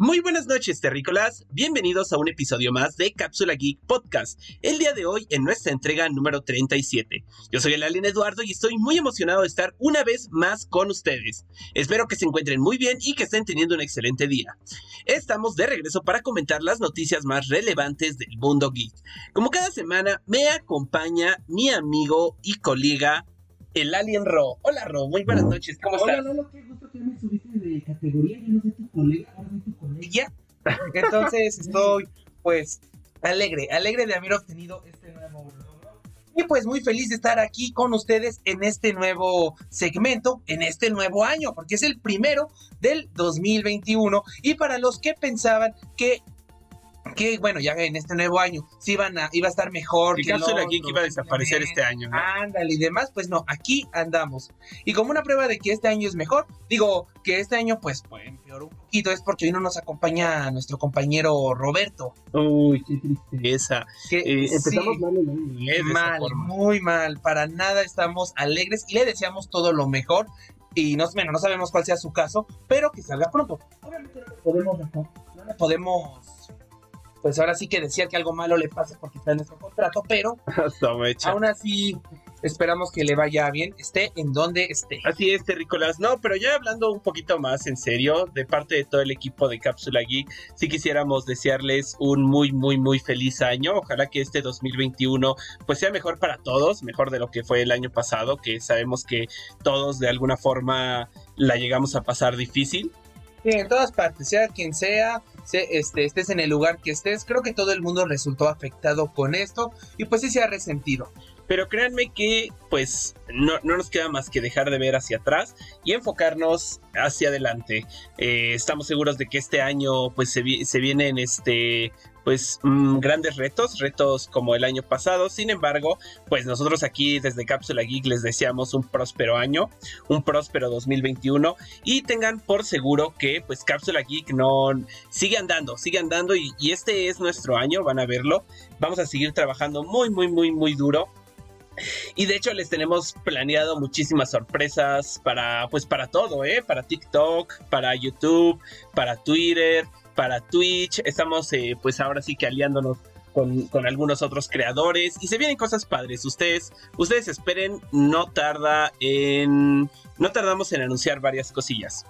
Muy buenas noches, terrícolas. Bienvenidos a un episodio más de Cápsula Geek Podcast. El día de hoy en nuestra entrega número 37. Yo soy el Alien Eduardo y estoy muy emocionado de estar una vez más con ustedes. Espero que se encuentren muy bien y que estén teniendo un excelente día. Estamos de regreso para comentar las noticias más relevantes del mundo geek. Como cada semana, me acompaña mi amigo y colega el Alien Ro. Hola Ro, muy buenas noches, ¿cómo estás? Hola, Lolo, qué gusto que me subiste de categoría, yo no soy tu colega, ahora soy tu colega. Ya. Entonces estoy, pues, alegre, alegre de haber obtenido este nuevo logro. Y pues muy feliz de estar aquí con ustedes en este nuevo segmento, en este nuevo año, porque es el primero del 2021. Y para los que pensaban que que bueno, ya en este nuevo año sí iban a, iba a estar mejor. Que que el Cápsula otro, Geek iba a desaparecer este año, ¿no? Ándale y demás, pues no, aquí andamos. Y como una prueba de que este año es mejor, digo que este año pues, pues empeoró un poquito, es porque hoy no nos acompaña nuestro compañero Roberto. Uy, Qué triste. esa. Que Eh, Empezamos sí, mal el año. es de esa mal, muy mal, para nada estamos alegres y le deseamos todo lo mejor. Y no, bueno, no sabemos cuál sea su caso, pero que salga pronto. Obviamente no lo podemos dejar. No podemos, pues ahora sí que decir que algo malo le pase porque está en nuestro contrato, pero aún así esperamos que le vaya bien, esté en donde esté. Así es, terrícolas. No, pero ya hablando un poquito más en serio, de parte de todo el equipo de Cápsula Geek, sí quisiéramos desearles un muy, muy, muy feliz año. Ojalá que este 2021 pues sea mejor para todos, mejor de lo que fue el año pasado, que sabemos que todos de alguna forma la llegamos a pasar difícil. Sí, en todas partes, sea quien sea, se- este, estés en el lugar que estés, creo que todo el mundo resultó afectado con esto y pues sí se ha resentido. Pero créanme que pues no, no nos queda más que dejar de ver hacia atrás y enfocarnos hacia adelante. Eh, estamos seguros de que este año pues se, vi- se vienen este pues mm, grandes retos, retos como el año pasado. Sin embargo, pues nosotros aquí desde Cápsula Geek les deseamos un próspero año, un próspero 2021 y tengan por seguro que pues Cápsula Geek no sigue andando, sigue andando y, y este es nuestro año, van a verlo. Vamos a seguir trabajando muy, muy, muy, muy duro. Y de hecho les tenemos planeado muchísimas sorpresas para, pues para todo, ¿eh? Para TikTok, para YouTube, para Twitter, para Twitch. Estamos, eh, pues ahora sí que aliándonos con, con algunos otros creadores y se vienen cosas padres. Ustedes, ustedes esperen, no tarda en, no tardamos en anunciar varias cosillas.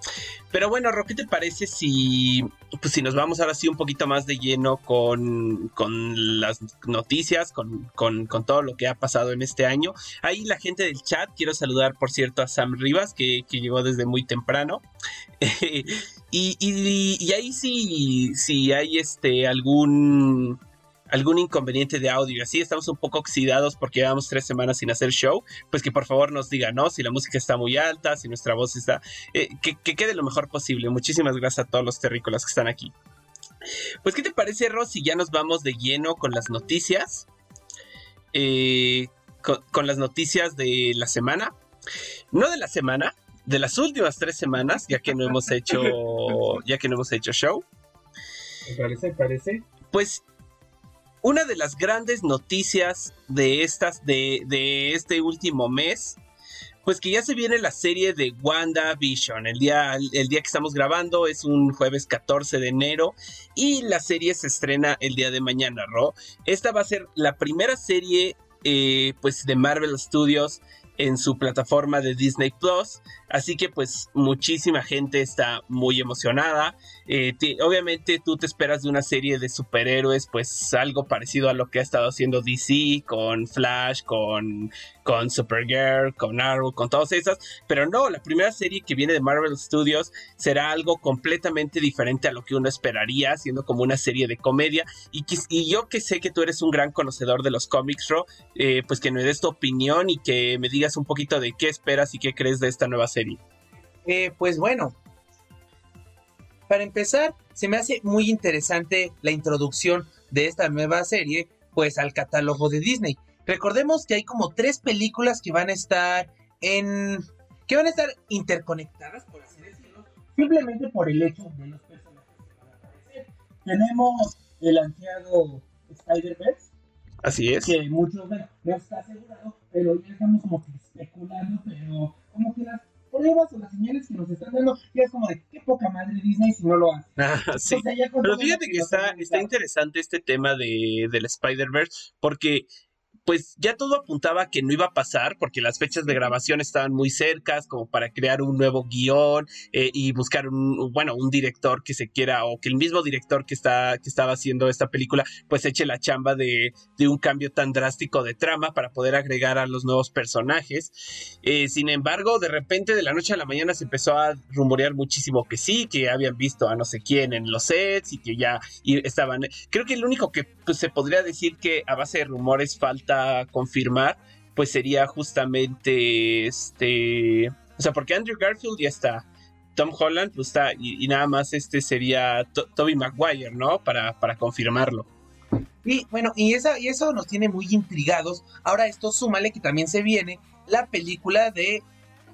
Pero bueno, Ro, ¿qué te parece si, pues si nos vamos ahora sí un poquito más de lleno con, con las noticias, con, con, con todo lo que ha pasado en este año? Ahí la gente del chat, quiero saludar por cierto a Sam Rivas, que, que llegó desde muy temprano. y, y, y ahí sí, si hay este algún algún inconveniente de audio y así estamos un poco oxidados porque llevamos tres semanas sin hacer show, pues que por favor nos digan, ¿no? Si la música está muy alta, si nuestra voz está... eh, que, que quede lo mejor posible. Muchísimas gracias a todos los terrícolas que están aquí. Pues, ¿qué te parece, Ros, si ya nos vamos de lleno con las noticias? Eh, con, con las noticias de la semana. No de la semana, de las últimas tres semanas, ya que no hemos hecho, ya que no hemos hecho show. Me parece, me parece. Pues una de las grandes noticias de estas, de, este último mes, pues que ya se viene la serie de WandaVision. El día, el día que estamos grabando es un jueves 14 de enero y la serie se estrena el día de mañana, Ro. Esta va a ser la primera serie, eh, pues, de Marvel Studios en su plataforma de Disney Plus. Así que pues muchísima gente está muy emocionada. Eh, te- obviamente tú te esperas de una serie de superhéroes pues algo parecido a lo que ha estado haciendo DC con Flash, con, con Supergirl, con Arrow, con todas esas. Pero no, la primera serie que viene de Marvel Studios será algo completamente diferente a lo que uno esperaría, siendo como una serie de comedia. Y yo que sé que tú eres un gran conocedor de los cómics, Ro, eh, pues que me des tu opinión y que me digas un poquito de qué esperas y qué crees de esta nueva serie. Eh, pues bueno, para empezar, se me hace muy interesante la introducción de esta nueva serie, pues al catálogo de Disney. Recordemos que hay como tres películas que van a estar en... que van a estar interconectadas, por así decirlo, Simplemente por el hecho de los personajes que van a aparecer. Tenemos el ansiado Spider-Verse, Así es. que muchos no está asegurado, pero ya estamos como que especulando, pero como que las pruebas o las señales que nos están dando, ya es como de, ¿qué poca madre Disney si no lo hace. Ah, sí. O sea, Pero fíjate que nos está, está interesante este tema de, del Spider-Verse, porque pues ya todo apuntaba que no iba a pasar, porque las fechas de grabación estaban muy cercas, como para crear un nuevo guion eh, y buscar un, bueno, un director que se quiera, o que el mismo director que, está, que estaba haciendo esta película, pues eche la chamba de, de un cambio tan drástico de trama para poder agregar a los nuevos personajes. Eh, sin embargo, de repente, de la noche a la mañana, se empezó a rumorear muchísimo que sí, que habían visto a no sé quién en los sets y que ya y estaban. Creo que el único que pues, se podría decir que a base de rumores falta confirmar, pues sería justamente este. O sea, porque Andrew Garfield ya está. Tom Holland, pues está, y, nada más este sería To- Tobey Maguire, ¿no? Para, para confirmarlo. Y bueno, y, esa, y eso nos tiene muy intrigados. Ahora esto súmale que también se viene la película de,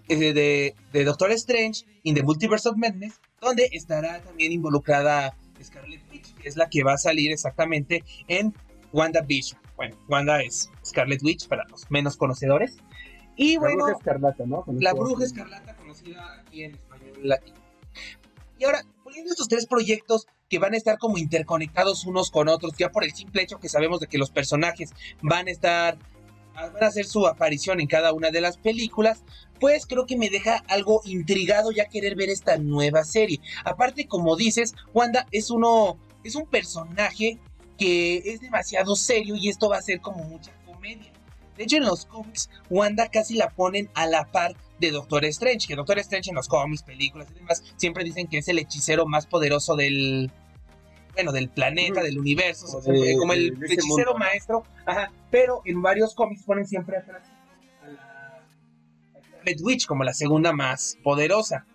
eh, de Doctor Strange in the Multiverse of Madness, donde estará también involucrada Scarlet Witch, que es la que va a salir exactamente en WandaVision. Bueno, Wanda es Scarlet Witch para los menos conocedores. Y La bueno, bruja escarlata, ¿no? Con la esto- bruja escarlata conocida aquí en español latino. Y ahora, poniendo estos tres proyectos que van a estar como interconectados unos con otros, ya por el simple hecho que sabemos de que los personajes van a estar, van a hacer su aparición en cada una de las películas, pues creo que me deja algo intrigado ya querer ver esta nueva serie. Aparte, como dices, Wanda es uno, es un personaje que es demasiado serio y esto va a ser como mucha comedia. De hecho, en los cómics, Wanda casi la ponen a la par de Doctor Strange, que Doctor Strange en los cómics, películas y demás, siempre dicen que es el hechicero más poderoso del, bueno, del planeta, del universo, O o sea, de- como el de hechicero maestro, ajá, pero en varios cómics ponen siempre atrás a la Scarlet Witch como la segunda más poderosa.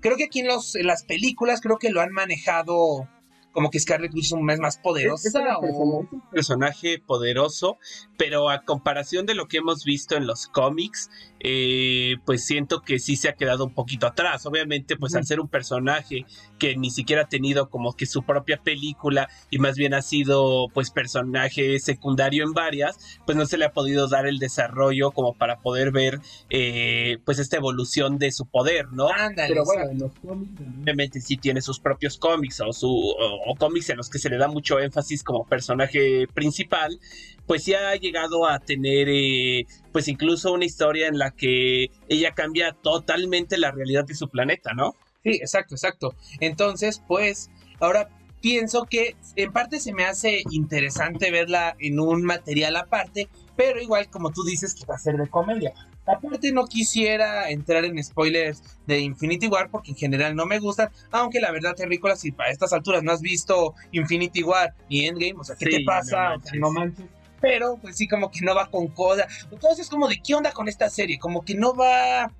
Creo que aquí en, los, en las películas creo que lo han manejado como que Scarlet Witch es un mes más poderosa. es un personaje poderoso, pero a comparación de lo que hemos visto en los cómics, eh, pues siento que sí se ha quedado un poquito atrás. Obviamente, pues al ser un personaje que ni siquiera ha tenido como que su propia película y más bien ha sido pues personaje secundario en varias, pues no se le ha podido dar el desarrollo como para poder ver eh, pues esta evolución de su poder, ¿no? Ándale, Pero bueno, en los cómics obviamente sí tiene sus propios cómics o, su, o, o cómics en los que se le da mucho énfasis como personaje principal, pues sí ha llegado a tener eh, pues incluso una historia en la que ella cambia totalmente la realidad de su planeta, ¿no? Sí, exacto, exacto. Entonces, pues, ahora pienso que en parte se me hace interesante verla en un material aparte, pero igual como tú dices que va a ser de comedia. Aparte no quisiera entrar en spoilers de Infinity War porque en general no me gustan, aunque la verdad Terrícola si para estas alturas no has visto Infinity War ni Endgame, o sea, ¿qué Sí, te pasa? no O sea, manches. no manches. Pero pues sí como que no va con coda. Entonces es como de qué onda con esta serie, como que no va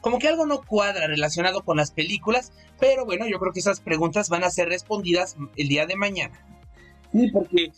como que algo no cuadra relacionado con las películas, pero bueno, yo creo que esas preguntas van a ser respondidas el día de mañana. Sí, porque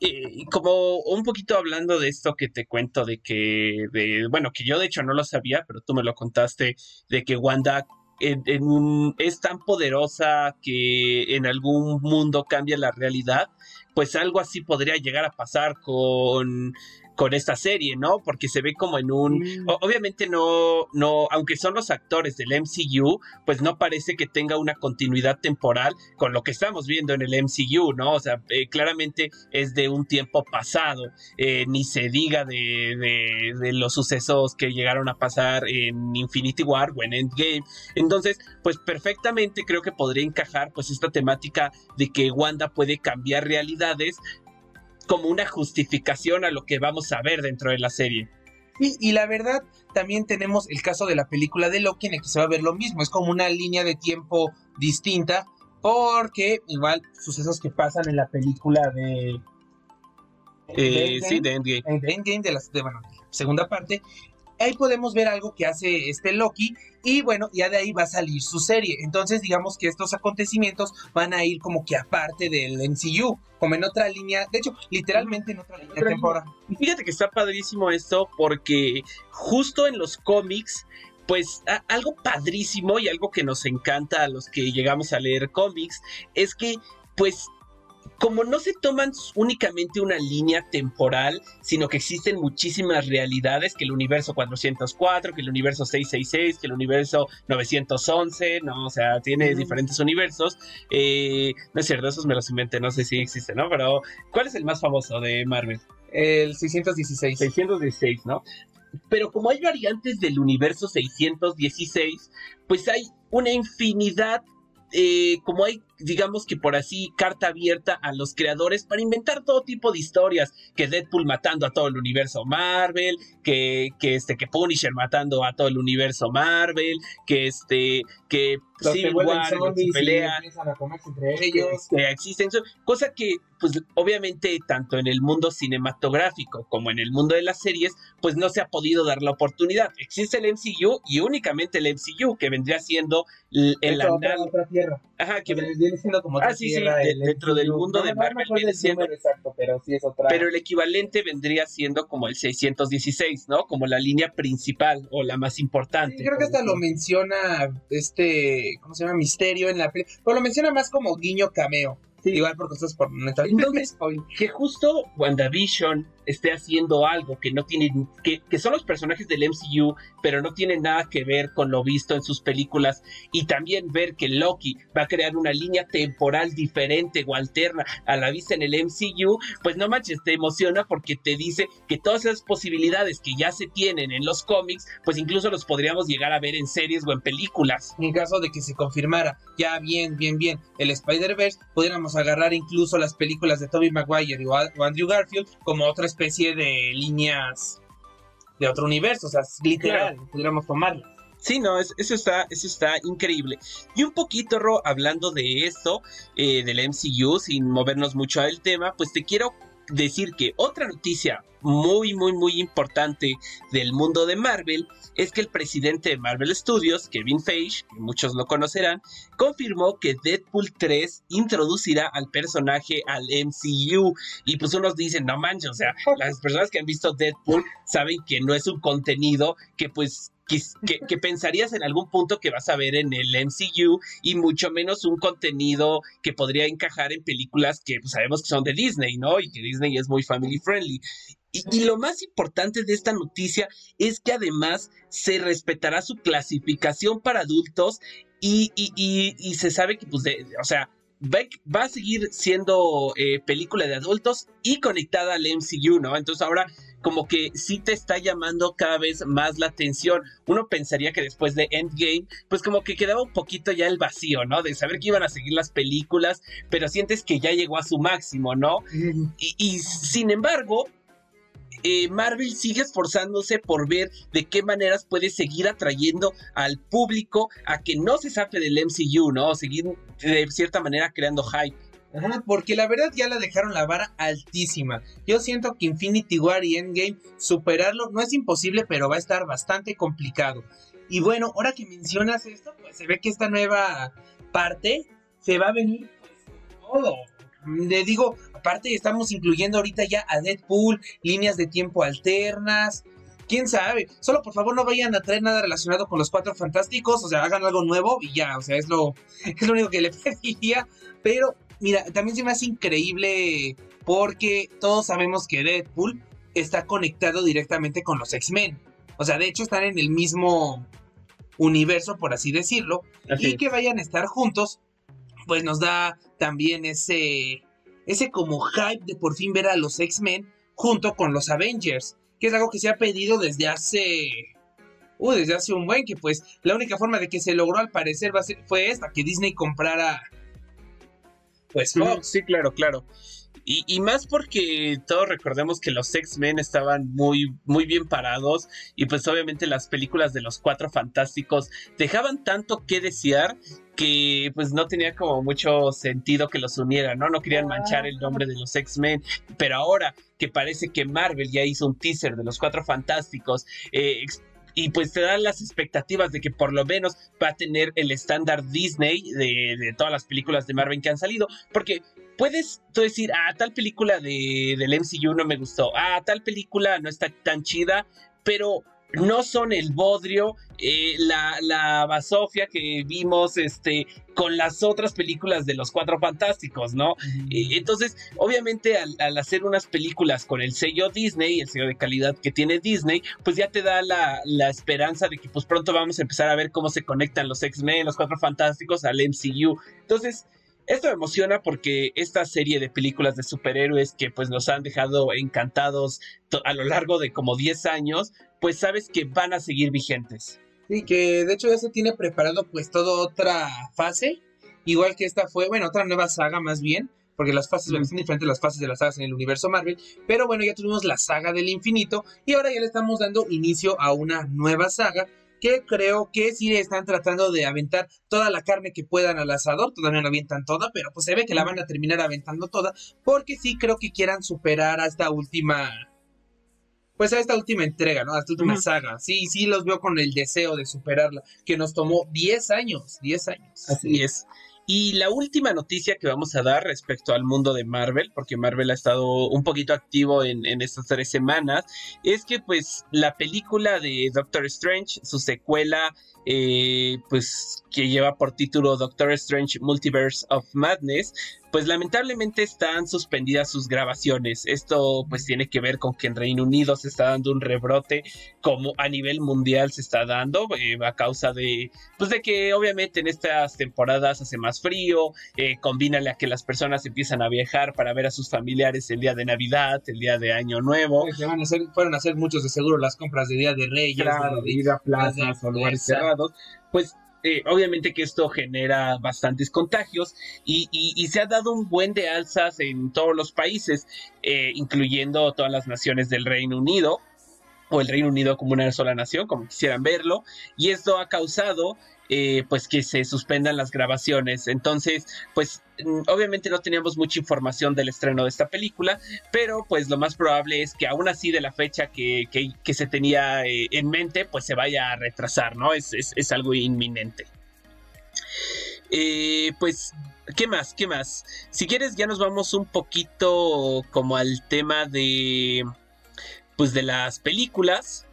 Y como un poquito hablando de esto que te cuento de que, de, bueno, que yo de hecho no lo sabía, pero tú me lo contaste, de que Wanda es tan poderosa que en algún mundo cambia la realidad, pues algo así podría llegar a pasar con, con esta serie, ¿no? Porque se ve como en un... Mm. obviamente no, no, aunque son los actores del MCU, pues no parece que tenga una continuidad temporal con lo que estamos viendo en el MCU, ¿no? O sea, eh, claramente es de un tiempo pasado, eh, ni se diga de, de- de los sucesos que llegaron a pasar en Infinity War o en Endgame. Entonces, pues perfectamente creo que podría encajar pues esta temática de que Wanda puede cambiar realidades como una justificación a lo que vamos a ver dentro de la serie. Y, y la verdad, también tenemos el caso de la película de Loki en el que se va a ver lo mismo, es como una línea de tiempo distinta, porque igual sucesos que pasan en la película de... Eh, de sí, Endgame, de Endgame. Endgame de la de, bueno, segunda parte. Ahí podemos ver algo que hace este Loki y bueno, ya de ahí va a salir su serie. Entonces digamos que estos acontecimientos van a ir como que aparte del MCU, como en otra línea, de hecho, literalmente en otra línea Otra temporal. Fíjate que está padrísimo esto porque justo en los cómics, pues a- algo padrísimo y algo que nos encanta a los que llegamos a leer cómics es que pues como no se toman únicamente una línea temporal, sino que existen muchísimas realidades, que el universo 404, que el universo 666, que el universo 911, ¿no? O sea, tiene diferentes universos. Eh, no es cierto, esos me los inventé, no sé si existen, ¿no? Pero, ¿cuál es el más famoso de Marvel? El 616. 616, ¿no? Pero como hay variantes del universo 616, pues hay una infinidad eh, como hay, digamos que por así, carta abierta a los creadores para inventar todo tipo de historias, que Deadpool matando a todo el universo Marvel, que, que este, que Punisher matando a todo el universo Marvel, que este, que Civil War, pelea, entre ellos. Que, existen, cosa que, pues, obviamente, tanto en el mundo cinematográfico como en el mundo de las series, pues no se ha podido dar la oportunidad. Existe el MCU y únicamente el MCU, que vendría siendo el, el otra, tierra. Ajá, que viene siendo como ah, sí, sí, dentro del mundo de Marvel viene siendo. Exacto, pero sí es otra. Pero el equivalente vendría siendo como el 616, ¿no? Como la línea principal o la más importante. Sí, creo que hasta lo menciona este, ¿cómo se llama? Misterio en la película. Pero lo menciona más como guiño cameo. Sí. Igual por cosas por Entonces, que justo WandaVision esté haciendo algo que no tiene, que, que, son los personajes del MCU, pero no tienen nada que ver con lo visto en sus películas, y también ver que Loki va a crear una línea temporal diferente o alterna a la vista en el MCU, pues no manches, te emociona porque te dice que todas esas posibilidades que ya se tienen en los cómics, pues incluso los podríamos llegar a ver en series o en películas. En caso de que se confirmara ya bien, bien, bien el Spider-Verse, pudiéramos agarrar incluso las películas de Tobey Maguire o Andrew Garfield como otras especie de líneas de otro universo, o sea, literal, pudiéramos tomarlas. Sí, no, eso está, eso está increíble. Y un poquito, Ro, hablando de esto, eh, del MCU, sin movernos mucho al tema, pues te quiero decir que otra noticia muy, muy, muy importante del mundo de Marvel es que el presidente de Marvel Studios, Kevin Feige, que muchos lo conocerán, confirmó que Deadpool 3 introducirá al personaje al MCU. Y pues unos dicen, no manches, o sea, las personas que han visto Deadpool saben que no es un contenido que pues que, pensarías en algún punto que vas a ver en el MCU y mucho menos un contenido que podría encajar en películas que pues, sabemos que son de Disney, ¿no? Y que Disney es muy family friendly. Y, lo más importante de esta noticia es que además se respetará su clasificación para adultos y, y se sabe que, pues, de, o sea, va, a seguir siendo eh, película de adultos y conectada al MCU, ¿no? Entonces ahora como que sí te está llamando cada vez más la atención. Uno pensaría que después de Endgame, pues como que quedaba un poquito ya el vacío, ¿no? De saber que iban a seguir las películas, pero sientes que ya llegó a su máximo, ¿no? y sin embargo, eh, Marvel sigue esforzándose por ver de qué maneras puede seguir atrayendo al público a que no se saque del MCU, ¿no? Seguir de cierta manera creando hype. porque la verdad ya la dejaron la vara altísima. Yo siento que Infinity War y Endgame superarlo no es imposible, pero va a estar bastante complicado. Y bueno, ahora que mencionas esto, pues se ve que esta nueva parte se va a venir pues, todo. Le digo, Aparte, estamos incluyendo ahorita ya a Deadpool, líneas de tiempo alternas. Quién sabe. Solo por favor no vayan a traer nada relacionado con los cuatro fantásticos. O sea, hagan algo nuevo y ya. O sea, es lo, es lo único que le pediría. Pero, mira, también se me hace increíble porque todos sabemos que Deadpool está conectado directamente con los X-Men. O sea, de hecho están en el mismo universo, por así decirlo. Y que vayan a estar juntos, pues nos da también ese ese como hype de por fin ver a los X-Men junto con los Avengers, que es algo que se ha pedido desde hace... Uh, desde hace un buen que pues la única forma de que se logró al parecer fue esta, que Disney comprara pues Fox. Sí, claro, claro. Y, más porque todos recordemos que los X-Men estaban muy, muy bien parados y pues obviamente las películas de los Cuatro Fantásticos dejaban tanto que desear que pues no tenía como mucho sentido que los unieran, ¿no? No querían manchar el nombre de los X-Men, pero ahora que parece que Marvel ya hizo un teaser de los Cuatro Fantásticos, eh, y pues te dan las expectativas de que por lo menos va a tener el estándar Disney de, todas las películas de Marvel que han salido, porque puedes tú decir, ah, tal película de, del MCU no me gustó, ah, tal película no está tan chida, pero no son el bodrio, eh, la, la basofia que vimos este, con las otras películas de los Cuatro Fantásticos, ¿no? Eh, entonces, obviamente, al, hacer unas películas con el sello Disney, el sello de calidad que tiene Disney, pues ya te da la, la esperanza de que pues pronto vamos a empezar a ver cómo se conectan los X-Men, los Cuatro Fantásticos al MCU. Entonces, esto me emociona porque esta serie de películas de superhéroes que pues nos han dejado encantados a lo largo de como 10 años, pues sabes que van a seguir vigentes. Sí, que de hecho ya se tiene preparado pues toda otra fase, igual que esta fue, bueno, otra nueva saga más bien, porque las fases son diferentes las fases de las sagas en el universo Marvel, pero bueno, ya tuvimos la saga del infinito y ahora ya le estamos dando inicio a una nueva saga que creo que sí están tratando de aventar toda la carne que puedan al asador, todavía no avientan toda, pero pues se ve que la van a terminar aventando toda, porque sí creo que quieran superar a esta última, pues a esta última entrega, ¿no? A esta última saga. Sí, sí los veo con el deseo de superarla, que nos tomó 10 años, 10 años. Así es. Y la última noticia que vamos a dar respecto al mundo de Marvel, porque Marvel ha estado un poquito activo en, estas tres semanas, es que pues la película de Doctor Strange, su secuela, eh, pues que lleva por título Doctor Strange Multiverse of Madness, pues lamentablemente están suspendidas sus grabaciones. Esto pues tiene que ver con que en Reino Unido se está dando un rebrote como a nivel mundial se está dando eh, a causa de pues de que obviamente en estas temporadas hace más frío, eh, combínale a que las personas empiezan a viajar para ver a sus familiares el día de Navidad, el día de Año Nuevo. Pues, van a hacer, fueron a hacer muchos de seguro las compras de Día de Reyes, de, ir a plazas o lugares cerrados. Pues eh, obviamente que esto genera bastantes contagios y, se ha dado un buen de alzas en todos los países, eh, incluyendo todas las naciones del Reino Unido o el Reino Unido como una sola nación, como quisieran verlo, y esto ha causado eh, pues que se suspendan las grabaciones. Entonces, pues mm, obviamente no teníamos mucha información del estreno de esta película, pero pues lo más probable es que aún así de la fecha que, se tenía eh, en mente, pues se vaya a retrasar, ¿no? Es, es, algo inminente. Eh, pues, ¿qué más? ¿Qué más? Si quieres, ya nos vamos un poquito como al tema de, pues, de las películas.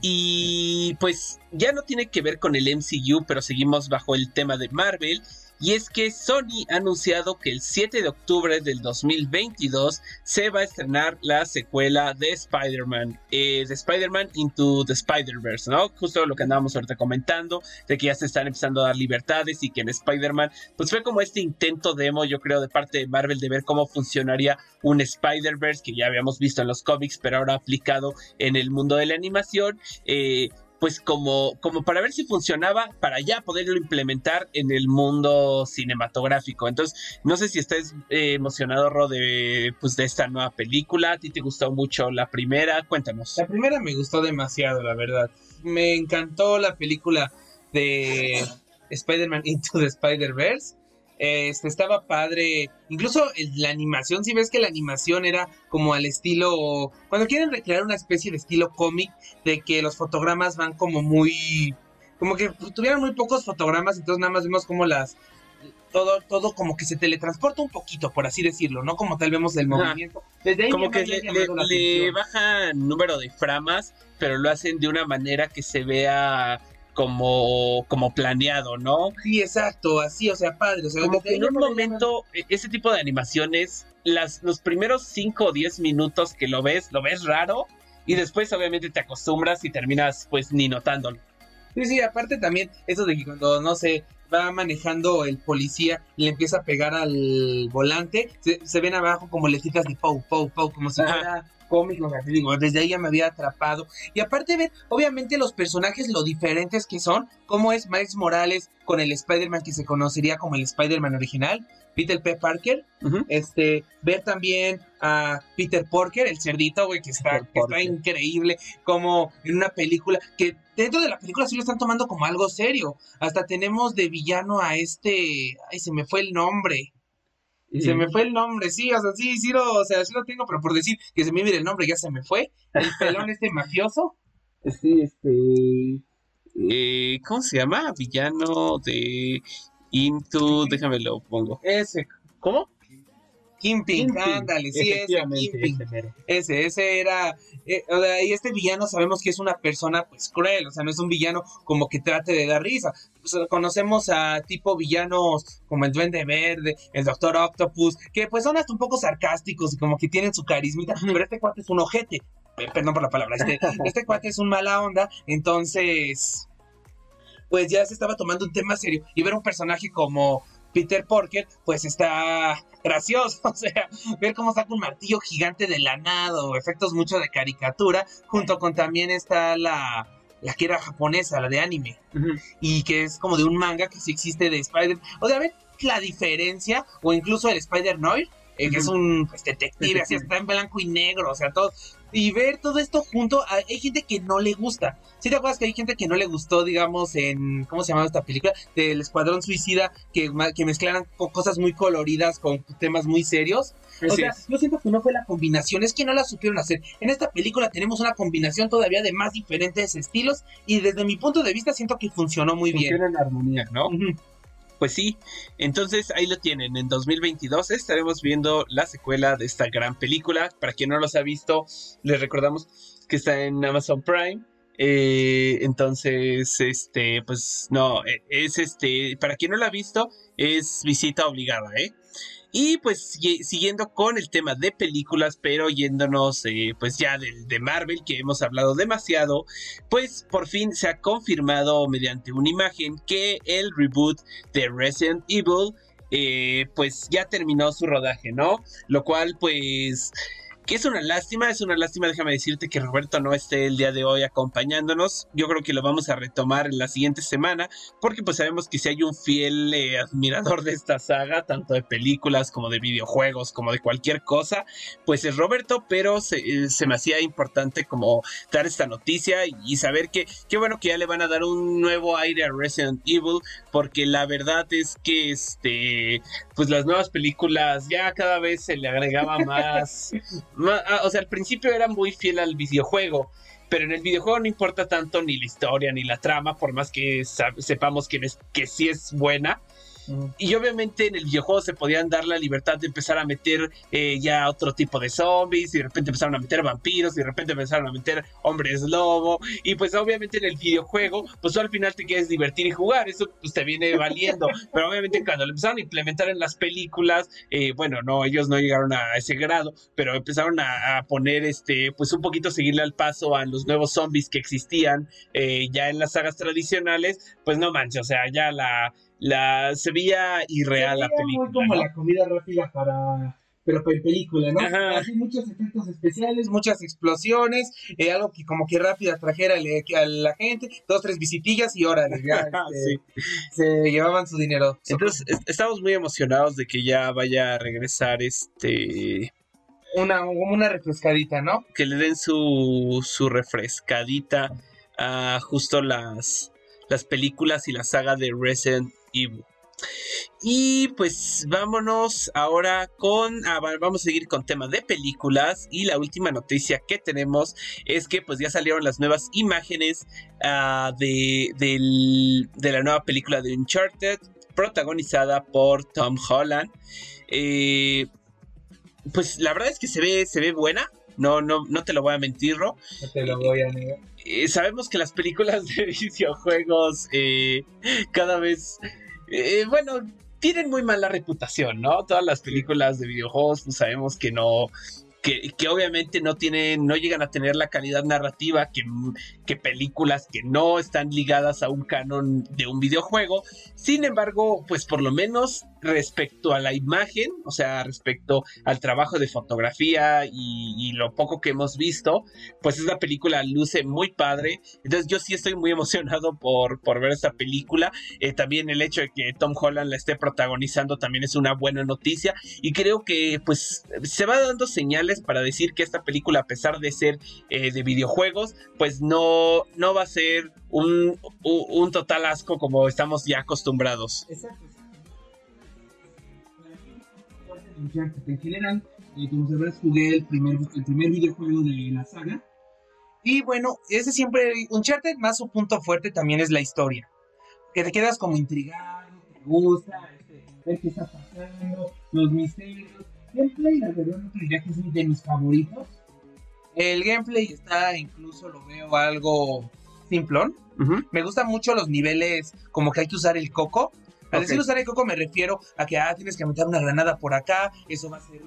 Y pues ya no tiene que ver con el MCU, pero seguimos bajo el tema de Marvel. Y es que Sony ha anunciado que el 7 de octubre del 2022 se va a estrenar la secuela de Spider-Man, eh, de Spider-Man Into the Spider-Verse, ¿no? Justo lo que andábamos ahorita comentando, de que ya se están empezando a dar libertades y que en Spider-Man, pues fue como este intento demo, yo creo, de parte de Marvel de ver cómo funcionaría un Spider-Verse que ya habíamos visto en los cómics, pero ahora aplicado en el mundo de la animación. Eh, pues como, como para ver si funcionaba, para ya poderlo implementar en el mundo cinematográfico. Entonces, no sé si estás eh, emocionado, Ro, de, pues, de esta nueva película. ¿A ti te gustó mucho la primera? Cuéntanos. La primera me gustó demasiado, la verdad. Me encantó la película de Spider-Man Into the Spider-Verse. Este, estaba padre. Incluso la animación, si ves que la animación era como al estilo. Cuando quieren recrear una especie de estilo cómic, de que los fotogramas van como muy. Como que tuvieron muy pocos fotogramas, entonces nada más vemos como las. Todo, todo como que se teletransporta un poquito, por así decirlo, ¿no? Como tal vemos el movimiento. Desde ahí como que le, le, bajan número de framas, pero lo hacen de una manera que se vea como, como planeado, ¿no? Sí, exacto, así, o sea, padre. O sea, como que en un momento, e, ese tipo de animaciones, las, los primeros 5 o 10 minutos que lo ves, lo ves raro, y después obviamente te acostumbras y terminas pues ni notándolo. Sí, sí, aparte también eso de que cuando, no sé, va manejando el policía y le empieza a pegar al volante, se, ven abajo como letritas de Pau, Pau, Pau, como si fuera cómicos, así digo, desde ahí ya me había atrapado. Y aparte ver, obviamente, los personajes, lo diferentes que son, como es Miles Morales con el Spider-Man que se conocería como el Spider-Man original, Peter P. Parker, este, ver también a Peter Parker, el cerdito, güey, que está, que está increíble, como en una película, que dentro de la película sí lo están tomando como algo serio. Hasta tenemos de villano a este, ay, se me fue el nombre. Y se me fue el nombre, sí, o sea, sí, sí lo, o sea, sí lo tengo, pero por decir que se me mire el nombre ya se me fue. El pelón este mafioso. Sí, este. Eh, ¿Cómo se llama? Villano de Into. Déjame lo pongo. Ese. ¿Cómo? Kingpin, Kingpin, ándale, sí, ese Kingpin. ese. Ese, ese era. eh, o sea, y este villano sabemos que es una persona pues cruel, o sea, no es un villano como que trate de dar risa. O sea, conocemos a tipo villanos como el Duende Verde, el Doctor Octopus, que pues son hasta un poco sarcásticos y como que tienen su carismita, pero este cuate es un ojete. Eh, Perdón por la palabra, este, este cuate es un mala onda, entonces. Pues ya se estaba tomando un tema serio y ver un personaje como Peter Porker, pues está gracioso, o sea, ver cómo saca un martillo gigante de la nada, o efectos mucho de caricatura, junto con también está la, la que era japonesa, la de anime, y que es como de un manga que sí existe de Spider, o sea, ver la diferencia, o incluso el Spider Noir, eh, que es un pues, detective, así está en blanco y negro, o sea, todo. Y ver todo esto junto, hay gente que no le gusta. ¿Sí te acuerdas que hay gente que no le gustó, digamos, en, ¿cómo se llama esta película? Del Escuadrón Suicida, que, que mezclaran co- cosas muy coloridas con temas muy serios? O sea, es. yo siento que no fue la combinación, es que no la supieron hacer. En esta película tenemos una combinación todavía de más diferentes estilos y desde mi punto de vista siento que funcionó muy bien. Funciona en armonía, ¿no? Ujú. Pues sí, entonces ahí lo tienen. En 2022 estaremos viendo la secuela de esta gran película. Para quien no los ha visto, les recordamos que está en Amazon Prime. Eh, entonces, este, pues no, eh, es este, para quien no la ha visto, es visita obligada, ¿eh? Y pues si- siguiendo con el tema de películas, pero yéndonos eh, pues ya del de Marvel, que hemos hablado demasiado, pues por fin se ha confirmado mediante una imagen que el reboot de Resident Evil eh, pues ya terminó su rodaje, ¿no? Lo cual pues que es una lástima, es una lástima, déjame decirte que Roberto no esté el día de hoy acompañándonos. Yo creo que lo vamos a retomar en la siguiente semana, porque pues sabemos que si hay un fiel eh, admirador de esta saga, tanto de películas como de videojuegos, como de cualquier cosa, pues es Roberto, pero se, eh, se me hacía importante como dar esta noticia y, y saber que qué bueno que ya le van a dar un nuevo aire a Resident Evil, porque la verdad es que este, pues las nuevas películas ya cada vez se le agregaba más Ma- ah, o sea, al principio era muy fiel al videojuego, pero en el videojuego no importa tanto ni la historia ni la trama, por más que sepamos que, es- que sí es buena. Y obviamente en el videojuego se podían dar la libertad de empezar a meter eh, ya otro tipo de zombies, y de repente empezaron a meter vampiros, y de repente empezaron a meter hombres lobo, y pues obviamente en el videojuego, pues tú al final te quieres divertir y jugar, eso pues te viene valiendo, pero obviamente cuando lo empezaron a implementar en las películas, eh, bueno, no, ellos no llegaron a ese grado, pero empezaron a, a poner este, pues un poquito seguirle al paso a los nuevos zombies que existían eh, ya en las sagas tradicionales, pues no manches, o sea, ya la, la se veía irreal la película. Muy como ¿no? la comida rápida para. Pero para película, ¿no? Ajá. Así muchos efectos especiales. muchas explosiones, eh, algo que como que rápida trajera a la gente, dos, tres visitillas y órale, ya este, Sí. se llevaban su dinero. Entonces es- estamos muy emocionados de que ya vaya a regresar este una, una refrescadita, ¿no? que le den su, su refrescadita a justo las, las películas y la saga de Resident Evil. Y pues vámonos ahora con, ah, va- vamos a seguir con temas de películas y la última noticia que tenemos es que pues ya salieron las nuevas imágenes ah, de, del- de la nueva película de Uncharted protagonizada por Tom Holland. Eh, pues la verdad es que se ve, se ve buena. No, no, no te lo voy a mentir, Ro. No te lo voy a negar. Eh, sabemos que las películas de videojuegos eh, cada vez, eh, bueno, tienen muy mala reputación, ¿no? Todas las películas de videojuegos, pues sabemos que no, que, obviamente no tienen, no llegan a tener la calidad narrativa que, películas que no están ligadas a un canon de un videojuego. Sin embargo, pues por lo menos respecto a la imagen, o sea, respecto al trabajo de fotografía y, y lo poco que hemos visto, pues esta película luce muy padre. Entonces yo sí estoy muy emocionado por, por ver esta película. Eh, también el hecho de que Tom Holland la esté protagonizando también es una buena noticia. Y creo que pues se va dando señales para decir que esta película, a pesar de ser eh, de videojuegos, pues no, no va a ser un, un, un total asco como estamos ya acostumbrados. Exacto. En general, eh, como sabrás, jugué el primer, el primer videojuego de la saga. Y bueno, ese siempre, Uncharted más su punto fuerte también es la historia. Que te quedas como intrigado, te gusta, este, ver qué está pasando, los misterios. Gameplay, diría que es de mis favoritos. El gameplay está, incluso lo veo algo simplón. Ujú. Me gustan mucho los niveles, como que hay que usar el coco. Al Ok. decir usar el coco me refiero a que ah, tienes que meter una granada por acá, eso va a servir.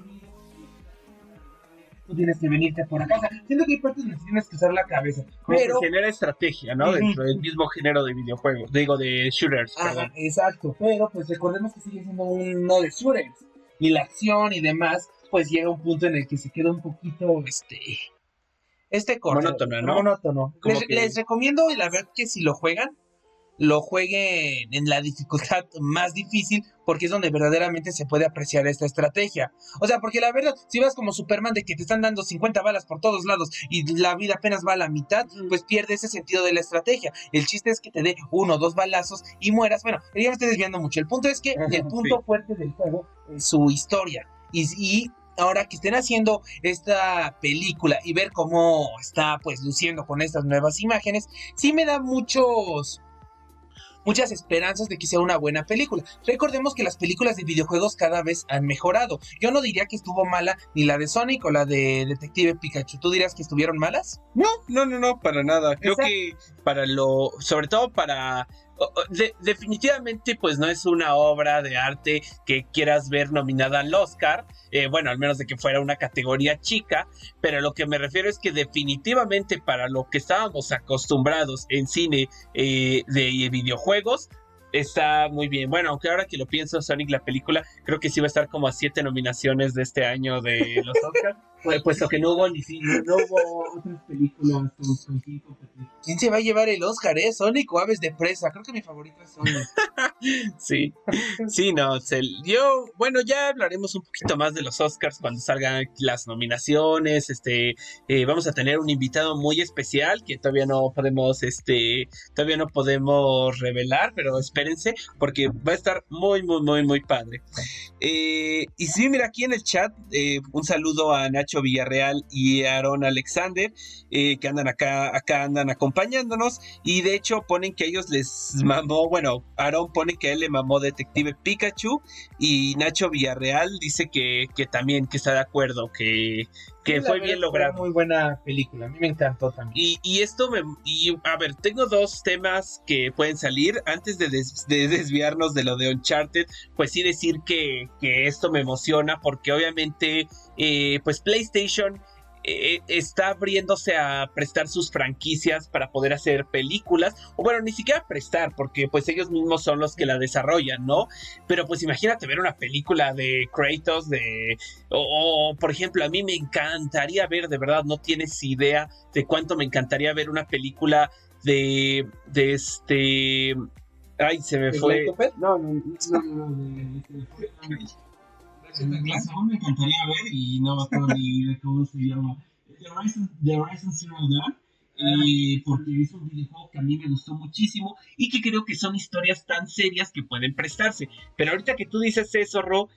Tú tienes que venirte por acá. O sea, siento que hay partes donde tienes que usar la cabeza. Como Pero, que genera estrategia, ¿no? Ujú. Dentro del mismo género de videojuegos, digo, de shooters, Ah, perdón. exacto. Pero, pues recordemos que sigue siendo uno de shooters. Y la acción y demás, pues llega un punto en el que se queda un poquito, este... Este corto. Monótono, ¿no? Monótono. Les, que- les recomiendo, y la verdad que si lo juegan, lo jueguen en la dificultad más difícil, porque es donde verdaderamente se puede apreciar esta estrategia. O sea, porque la verdad, si vas como Superman de que te están dando 50 balas por todos lados y la vida apenas va a la mitad, pues pierde ese sentido de la estrategia. El chiste es que te dé uno o dos balazos y mueras. Bueno, ya me estoy desviando mucho. El punto es que el punto fuerte del juego es su historia. Y, y ahora que estén haciendo esta película y ver cómo está pues luciendo con estas nuevas imágenes, sí me da muchos muchas esperanzas de que sea una buena película. Recordemos que las películas de videojuegos cada vez han mejorado. Yo no diría que estuvo mala ni la de Sonic o la de Detective Pikachu. ¿Tú dirías que estuvieron malas? No, no, no, no, para nada. Creo Exacto. que para lo, sobre todo para, de- definitivamente pues no es una obra de arte que quieras ver nominada al Oscar, eh, bueno, al menos de que fuera una categoría chica, pero lo que me refiero es que definitivamente para lo que estábamos acostumbrados en cine eh, de videojuegos, está muy bien. Bueno, aunque ahora que lo pienso, Sonic la película, creo que sí va a estar como a siete nominaciones de este año de los Oscars, pues, puesto que no hubo ni si- no hubo otras películas con, con. ¿Quién se va a llevar el Oscar, eh? ¿Sonic o Aves de Presa? Creo que mi favorito es Sonic. Sí, sí, no, se- yo, bueno, ya hablaremos un poquito más de los Oscars cuando salgan las nominaciones, este, eh, vamos a tener un invitado muy especial que todavía no podemos, este, todavía no podemos revelar, pero espérense porque va a estar muy, muy, muy, muy padre. Eh, y sí, mira, aquí en el chat, eh, un saludo a Nacho Villarreal y Aaron Alexander, eh, que andan acá, acá andan acompañándonos. Y de hecho ponen que ellos les mamó, bueno, Aaron pone que él le mamó Detective Pikachu y Nacho Villarreal dice que, que también que está de acuerdo, que, que fue bien logrado. Muy buena película, a mí me encantó también. Y, y esto me. Y, a ver, tengo dos temas que pueden salir. Antes de, des- de desviarnos de lo de Uncharted, pues sí decir que, que esto me emociona porque obviamente, eh, pues PlayStation eh, está abriéndose a prestar sus franquicias para poder hacer películas. O bueno, ni siquiera prestar, porque pues ellos mismos son los que la desarrollan, ¿no? Pero pues imagínate ver una película de Kratos, de... O, o, por ejemplo, a mí me encantaría ver, de verdad, no tienes idea de cuánto me encantaría ver una película de, de este... Ay, se me ¿De fue. No, no, no, no, de- Glass Onion me encantaría ver y no me acuerdo ni de cómo se llama. The Horizon, The Horizon Zero Dawn, eh, porque es un videojuego que a mí me gustó muchísimo y que creo que son historias tan serias que pueden prestarse. Pero ahorita que tú dices eso, Ro,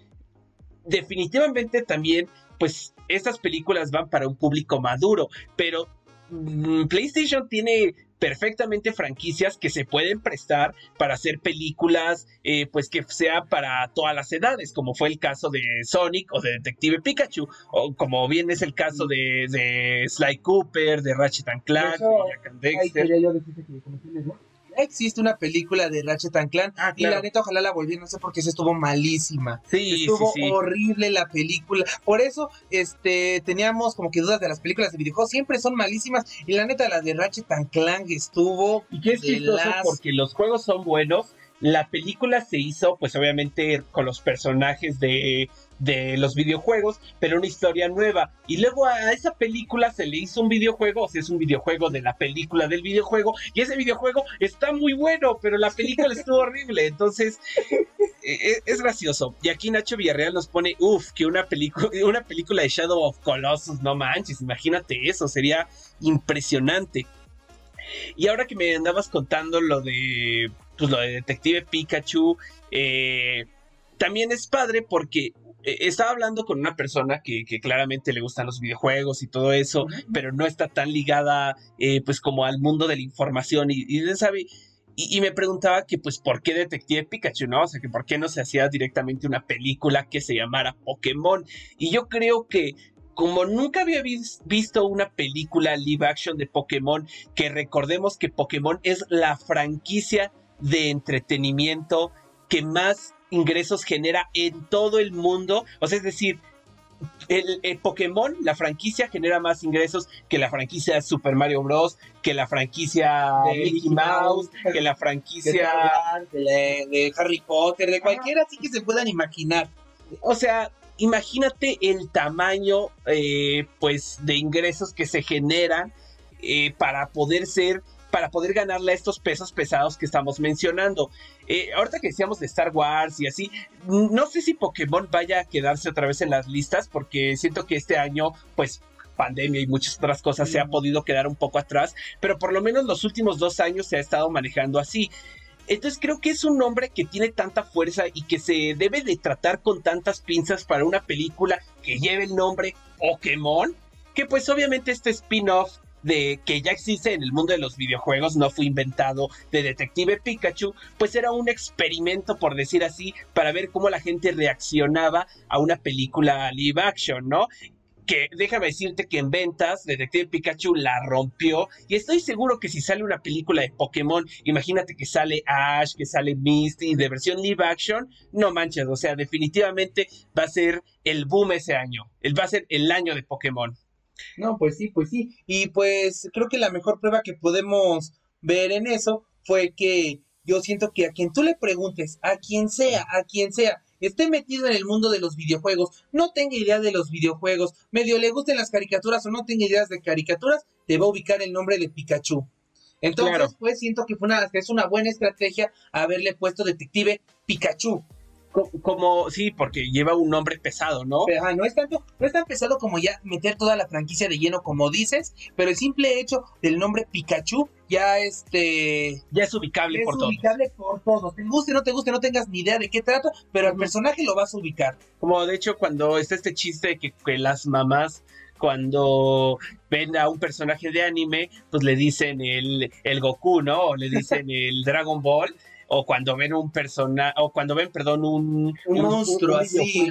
definitivamente también, pues estas películas van para un público maduro, pero mm, PlayStation tiene perfectamente franquicias que se pueden prestar para hacer películas, eh, pues que sea para todas las edades, como fue el caso de Sonic o de Detective Pikachu, o como bien es el caso de, de Sly Cooper, de Ratchet and Clank, de Jak and Dexter. Existe una película de Ratchet and Clank Ah, y la neta ojalá la volvieran, no sé por qué se estuvo malísima. Sí, Estuvo sí, sí. horrible la película. Por eso, este, teníamos como que dudas de las películas de videojuegos. Siempre son malísimas. Y la neta, la de Ratchet and Clank estuvo. Y que es chistoso las- porque los juegos son buenos. La película se hizo, pues obviamente, con los personajes de, de los videojuegos, pero una historia nueva. Y luego a esa película se le hizo un videojuego, o sea, es un videojuego de la película del videojuego, y ese videojuego está muy bueno, pero la película estuvo horrible. Entonces, eh, es gracioso. Y aquí Nacho Villarreal nos pone, uff, que una, una película de Shadow of Colossus, no manches, imagínate eso, sería impresionante. Y ahora que me andabas contando lo de, pues, lo de Detective Pikachu, eh, también es padre porque eh, estaba hablando con una persona que, que claramente le gustan los videojuegos y todo eso, pero no está tan ligada, eh, pues, como al mundo de la información y, y sabe. y, me preguntaba que, pues, ¿por qué Detective Pikachu, no? O sea, que por qué no se hacía directamente una película que se llamara Pokémon. Y yo creo que como nunca había visto una película live action de Pokémon, que recordemos que Pokémon es la franquicia de entretenimiento que más ingresos genera en todo el mundo. O sea, es decir, el, Pokémon, la franquicia, genera más ingresos que la franquicia Super Mario Bros., que la franquicia de Mickey Mouse, que la franquicia de, Harry Potter, de cualquiera así que se puedan imaginar. O sea, imagínate el tamaño, eh, pues, de ingresos que se generan eh, para poder ser para poder ganarle a estos pesos pesados que estamos mencionando. Eh, ahorita que decíamos de Star Wars y así, no sé si Pokémon vaya a quedarse otra vez en las listas porque siento que este año, pues pandemia y muchas otras cosas se ha podido quedar un poco atrás, pero por lo menos los últimos dos años se ha estado manejando así. Entonces creo que es un nombre que tiene tanta fuerza y que se debe de tratar con tantas pinzas para una película que lleve el nombre Pokémon, que pues obviamente este spin-off de que ya existe en el mundo de los videojuegos, no fue inventado de Detective Pikachu, pues era un experimento, por decir así, para ver cómo la gente reaccionaba a una película live action, ¿no? que déjame decirte que en ventas Detective Pikachu la rompió y estoy seguro que si sale una película de Pokémon, imagínate que sale Ash, que sale Misty de versión live action, no manches, o sea, definitivamente va a ser el boom ese año, va a ser el año de Pokémon. No, pues sí, pues sí. Y pues creo que la mejor prueba que podemos ver en eso fue que yo siento que a quien tú le preguntes, a quien sea, a quien sea, esté metido en el mundo de los videojuegos, no tenga idea de los videojuegos, medio le gusten las caricaturas o no tenga ideas de caricaturas, te va a ubicar el nombre de Pikachu. Entonces, pues siento que fue una, es una buena estrategia haberle puesto detective Pikachu como, sí, porque lleva un nombre pesado, ¿no? no es tanto, no es tan pesado como ya meter toda la franquicia de lleno como dices, pero el simple hecho del nombre Pikachu ya este ya es ubicable por todos. Es ubicable por todos. Te guste, no te guste, no tengas ni idea de qué trato, pero el personaje lo vas a ubicar. Como de hecho cuando está este chiste que, que las mamás cuando ven a un personaje de anime, pues le dicen el, el Goku, ¿no? O le dicen el Dragon Ball o cuando ven un personaje, o cuando ven, perdón, un, un, monstruo así,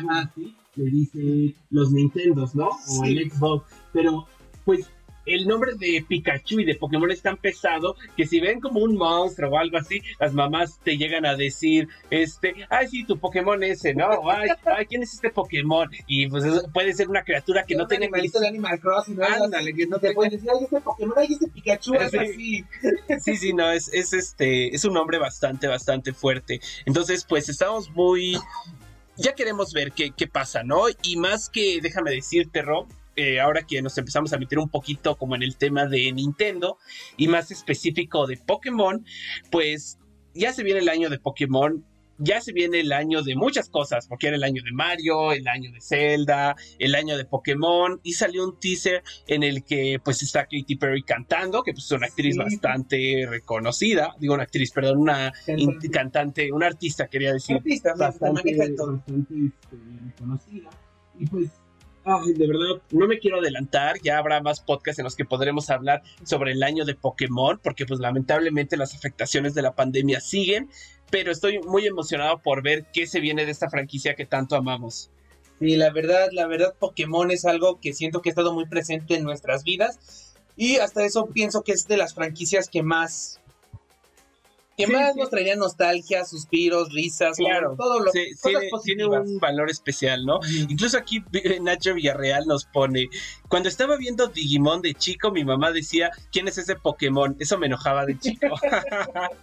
le dice los Nintendos, ¿no? O el Xbox, pero pues el nombre de Pikachu y de Pokémon es tan pesado que si ven como un monstruo o algo así, las mamás te llegan a decir, este, ay, sí, tu Pokémon ese, ¿no? Ay, ay ¿quién es este Pokémon? Y pues puede ser una criatura que no tiene... de Animal Crossing, ¿no? Ándale, que no te pueden decir, ay, este Pokémon, ay, este Pikachu, es así. Sí, sí, no, es, es este, es un nombre bastante, bastante fuerte. Entonces, pues estamos muy ya queremos ver qué, qué, pasa, ¿no? Y más que, déjame decirte, Rob, eh, ahora que nos empezamos a meter un poquito como en el tema de Nintendo y más específico de Pokémon, pues ya se viene el año de Pokémon, ya se viene el año de muchas cosas, porque era el año de Mario, el año de Zelda, el año de Pokémon, y salió un teaser en el que pues está Katy Perry cantando, que pues es una actriz bastante reconocida, digo una actriz, perdón, una cantante, una artista quería decir. Artista, bastante, este, reconocida. Y pues de verdad, no me quiero adelantar, ya habrá más podcasts en los que podremos hablar sobre el año de Pokémon, porque pues lamentablemente las afectaciones de la pandemia siguen, pero estoy muy emocionado por ver qué se viene de esta franquicia que tanto amamos. Sí, la verdad, la verdad, Pokémon es algo que siento que ha estado muy presente en nuestras vidas. Y hasta eso pienso que es de las franquicias que más que más nos traería nostalgia, suspiros, risas, claro, todo lo que tiene, un valor especial, ¿no? Incluso aquí Nacho Villarreal nos pone, cuando estaba viendo Digimon de chico, mi mamá decía, ¿quién es ese Pokémon? Eso me enojaba de chico.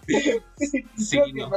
sí, no.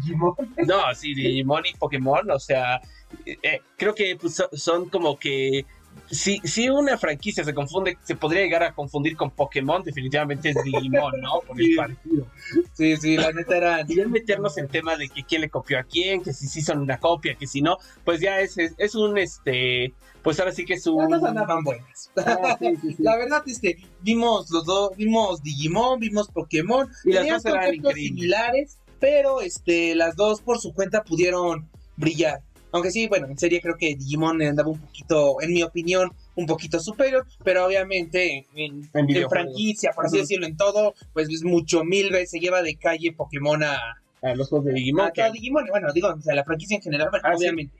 Digimon. no, sí, Digimon y Pokémon, o sea, eh, creo que pues, son como que si, si una franquicia se confunde, se podría llegar a confundir con Pokémon, definitivamente es Digimon, ¿no? Por el partido. Sí, sí, la neta era. Ya meternos en tema de que quién le copió a quién, que si sí son una copia, que si no, pues ya es, es, un este. Pues ahora sí que es un. Andaban buenas. Ah, la verdad es que vimos los dos, vimos Digimon, vimos Pokémon, y las dos eran similares, pero este, las dos por su cuenta pudieron brillar. Aunque sí, bueno, en serie creo que Digimon andaba un poquito, en mi opinión, un poquito superior, pero obviamente en, en, franquicia, por así decirlo, en todo, pues es mucho mil veces, se lleva de calle Pokémon a... A los juegos de Digimon. A, Digimon, bueno, digo, o sea, la franquicia en general, bueno, ah, obviamente.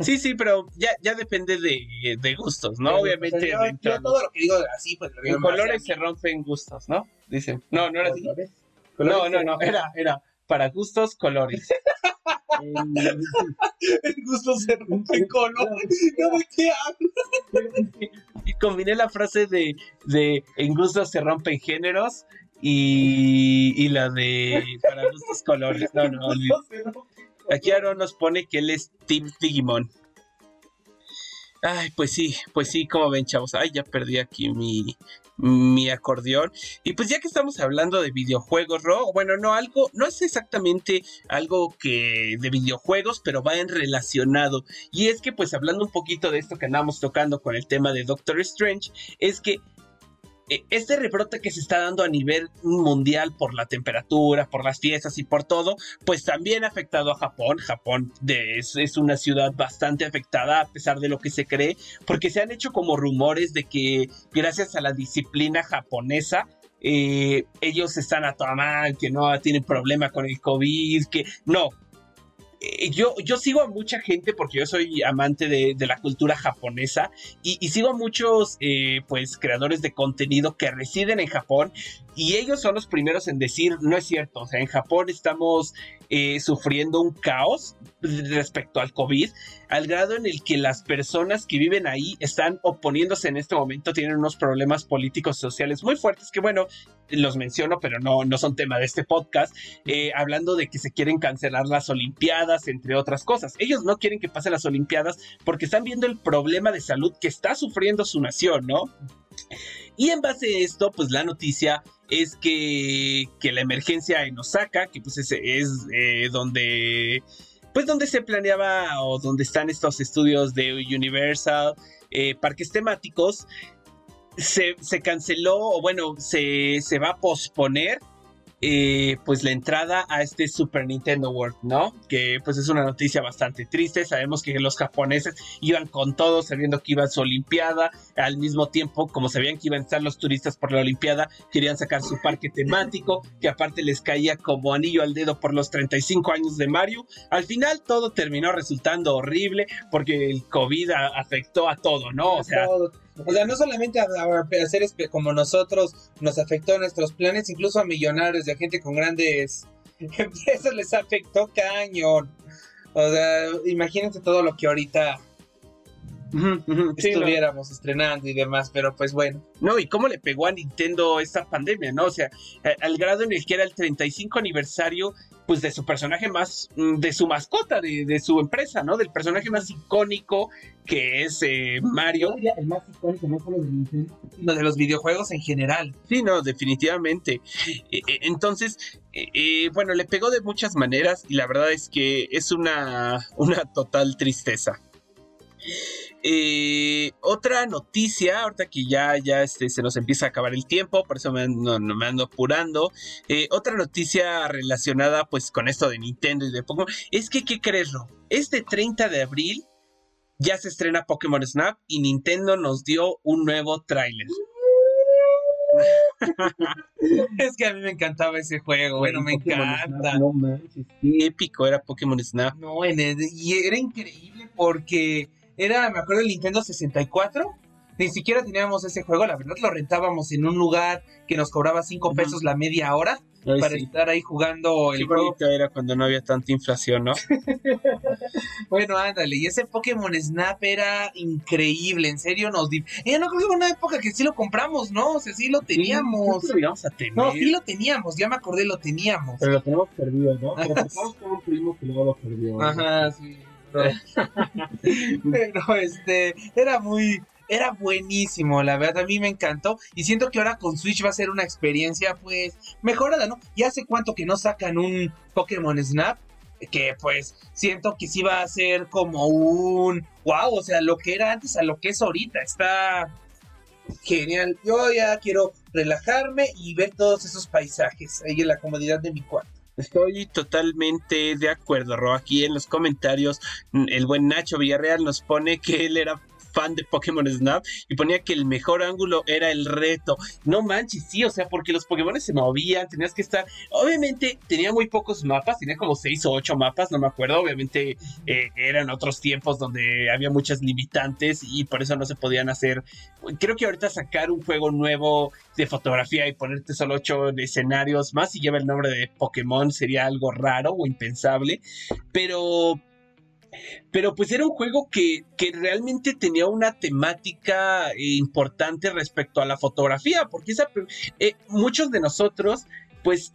Sí. sí, pero ya, ya depende de, de gustos, ¿no? Obviamente. yo, todo lo que digo así, pues lo digo En colores se rompen gustos, ¿no? Dicen. No, no era así. No, no, no, era, era para gustos, colores. El gusto se rompe colores. ¿Qué Y combiné la frase de, de en gusto se rompen géneros y, y la de para gustos colores. No, no, Aquí Aaron nos pone que él es Team Digimon. Ay, pues sí, pues sí, como ven, chavos. Ay, ya perdí aquí mi, mi acordeón. Y pues ya que estamos hablando de videojuegos, Ro, bueno, no algo, no es exactamente algo que de videojuegos, pero va en relacionado. Y es que pues hablando un poquito de esto que andamos tocando con el tema de Doctor Strange, es que este rebrote que se está dando a nivel mundial por la temperatura, por las fiestas y por todo, pues también ha afectado a Japón. Japón es, una ciudad bastante afectada a pesar de lo que se cree, porque se han hecho como rumores de que gracias a la disciplina japonesa, eh, ellos están a toda mal, que no tienen problema con el COVID, que no, eh, yo, yo sigo a mucha gente porque yo soy amante de, la cultura japonesa y, sigo a muchos eh, pues creadores de contenido que residen en Japón y ellos son los primeros en decir no es cierto, o sea, en Japón estamos eh, sufriendo un caos respecto al COVID al grado en el que las personas que viven ahí están oponiéndose en este momento, tienen unos problemas políticos y sociales muy fuertes que bueno, los menciono, pero no, no son tema de este podcast, eh, hablando de que se quieren cancelar las Olimpiadas, entre otras cosas. Ellos no quieren que pasen las Olimpiadas porque están viendo el problema de salud que está sufriendo su nación, ¿no? Y en base a esto, pues la noticia es que, que la emergencia en Osaka, que pues es, es eh, donde pues donde se planeaba o donde están estos estudios de Universal, eh, parques temáticos, se, se, canceló o bueno, se, se va a posponer eh, pues la entrada a este Super Nintendo World, ¿no? Que pues es una noticia bastante triste. Sabemos que los japoneses iban con todo, sabiendo que iba su Olimpiada. Al mismo tiempo, como sabían que iban a estar los turistas por la Olimpiada, querían sacar su parque temático, que aparte les caía como anillo al dedo por los 35 años de Mario. Al final todo terminó resultando horrible porque el COVID afectó a todo, ¿no? O sea, o sea, no solamente a, hacer como nosotros nos afectó a nuestros planes, incluso a millonarios y a gente con grandes empresas les afectó cañón. O sea, imagínense todo lo que ahorita estuviéramos estrenando y demás, pero pues bueno. No, y cómo le pegó a Nintendo esta pandemia, ¿no? O sea, al grado en el que era el 35 aniversario, pues de su personaje más, mm, de su mascota, de, su empresa, ¿no? Del personaje más icónico que es eh, Mario. El más icónico, no solo de Nintendo. Sino de los videojuegos en general. Sí, no, definitivamente. E, e, entonces, e, bueno, le pegó de muchas maneras y la verdad es que es una, una total tristeza. Eh, otra noticia, ahorita que ya, ya este, se nos empieza a acabar el tiempo, por eso me ando, me ando apurando. Eh, otra noticia relacionada pues con esto de Nintendo y de Pokémon, es que, ¿qué crees, Este 30 de abril ya se estrena Pokémon Snap y Nintendo nos dio un nuevo tráiler. es que a mí me encantaba ese juego, bueno, me encanta. no manches, qué épico era Pokémon Snap. No, y era increíble porque era, me acuerdo, el Nintendo 64. Ni siquiera teníamos ese juego, la verdad lo rentábamos en un lugar que nos cobraba 5 pesos la media hora para estar ahí jugando el juego. era cuando no había tanta inflación, ¿no? bueno, ándale, y ese Pokémon Snap era increíble, en serio nos di... Eh, no creo que una época que sí lo compramos, ¿no? O sea, sí lo teníamos. Sí, lo a tener. No, sí lo teníamos, ya me acordé, lo teníamos. Pero lo tenemos perdido, ¿no? Pero pensamos que un primo que luego lo perdió. Ajá, sí. Pero este, era muy, era buenísimo, la verdad, a mí me encantó. Y siento que ahora con Switch va a ser una experiencia, pues, mejorada, ¿no? Y hace cuánto que no sacan un Pokémon Snap. Que pues siento que sí va a ser como un wow, o sea, lo que era antes a lo que es ahorita. Está genial. Yo ya quiero relajarme y ver todos esos paisajes ahí en la comodidad de mi cuarto. Estoy totalmente de acuerdo, Ro. Aquí en los comentarios, el buen Nacho Villarreal nos pone que él era fan de Pokémon Snap y ponía que el mejor ángulo era el reto. No manches, sí, o sea, porque los Pokémon se movían, tenías que estar. Obviamente tenía muy pocos mapas, tenía como seis o ocho mapas, no me acuerdo. Obviamente eh, eran otros tiempos donde había muchas limitantes y por eso no se podían hacer. Creo que ahorita sacar un juego nuevo de fotografía y ponerte solo ocho escenarios más y lleva el nombre de Pokémon sería algo raro o impensable. Pero pero pues era un juego que, que realmente tenía una temática importante respecto a la fotografía, porque esa, eh, muchos de nosotros pues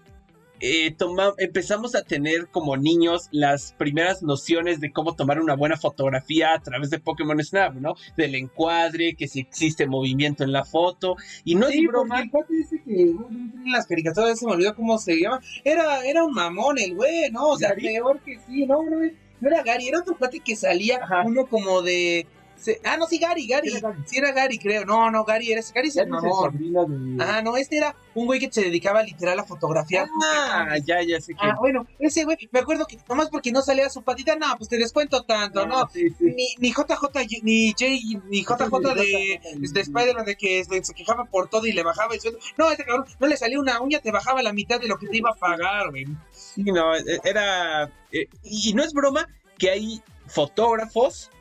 eh, empezamos a tener como niños las primeras nociones de cómo tomar una buena fotografía a través de Pokémon Snap, ¿no? Del encuadre, que si existe movimiento en la foto, y no es broma. El dice que en las caricaturas se me olvidó cómo se llama. Era, era un mamón el güey, ¿no? O sea, peor que sí, ¿no? No, no era Gary, era otro cuate que salía uno como de ah, no, sí, Gary, Gary. Sí, era Gary, creo. No, no, Gary, era Gary es el Ah, no, este era un güey que se dedicaba literal a fotografiar. Ah, ya, ya sé que. Ah, bueno, ese güey, me acuerdo que nomás porque no salía su patita, no, pues te descuento tanto, ¿no? Ni, ni JJ, ni J, ni JJ de, de Spider-Man de que se quejaba por todo y le bajaba el sueldo. No, ese cabrón, no le salía una uña, te bajaba la mitad de lo que te iba a pagar, güey. Sí, no, e, era. Eh, y no es broma que hay fotógrafos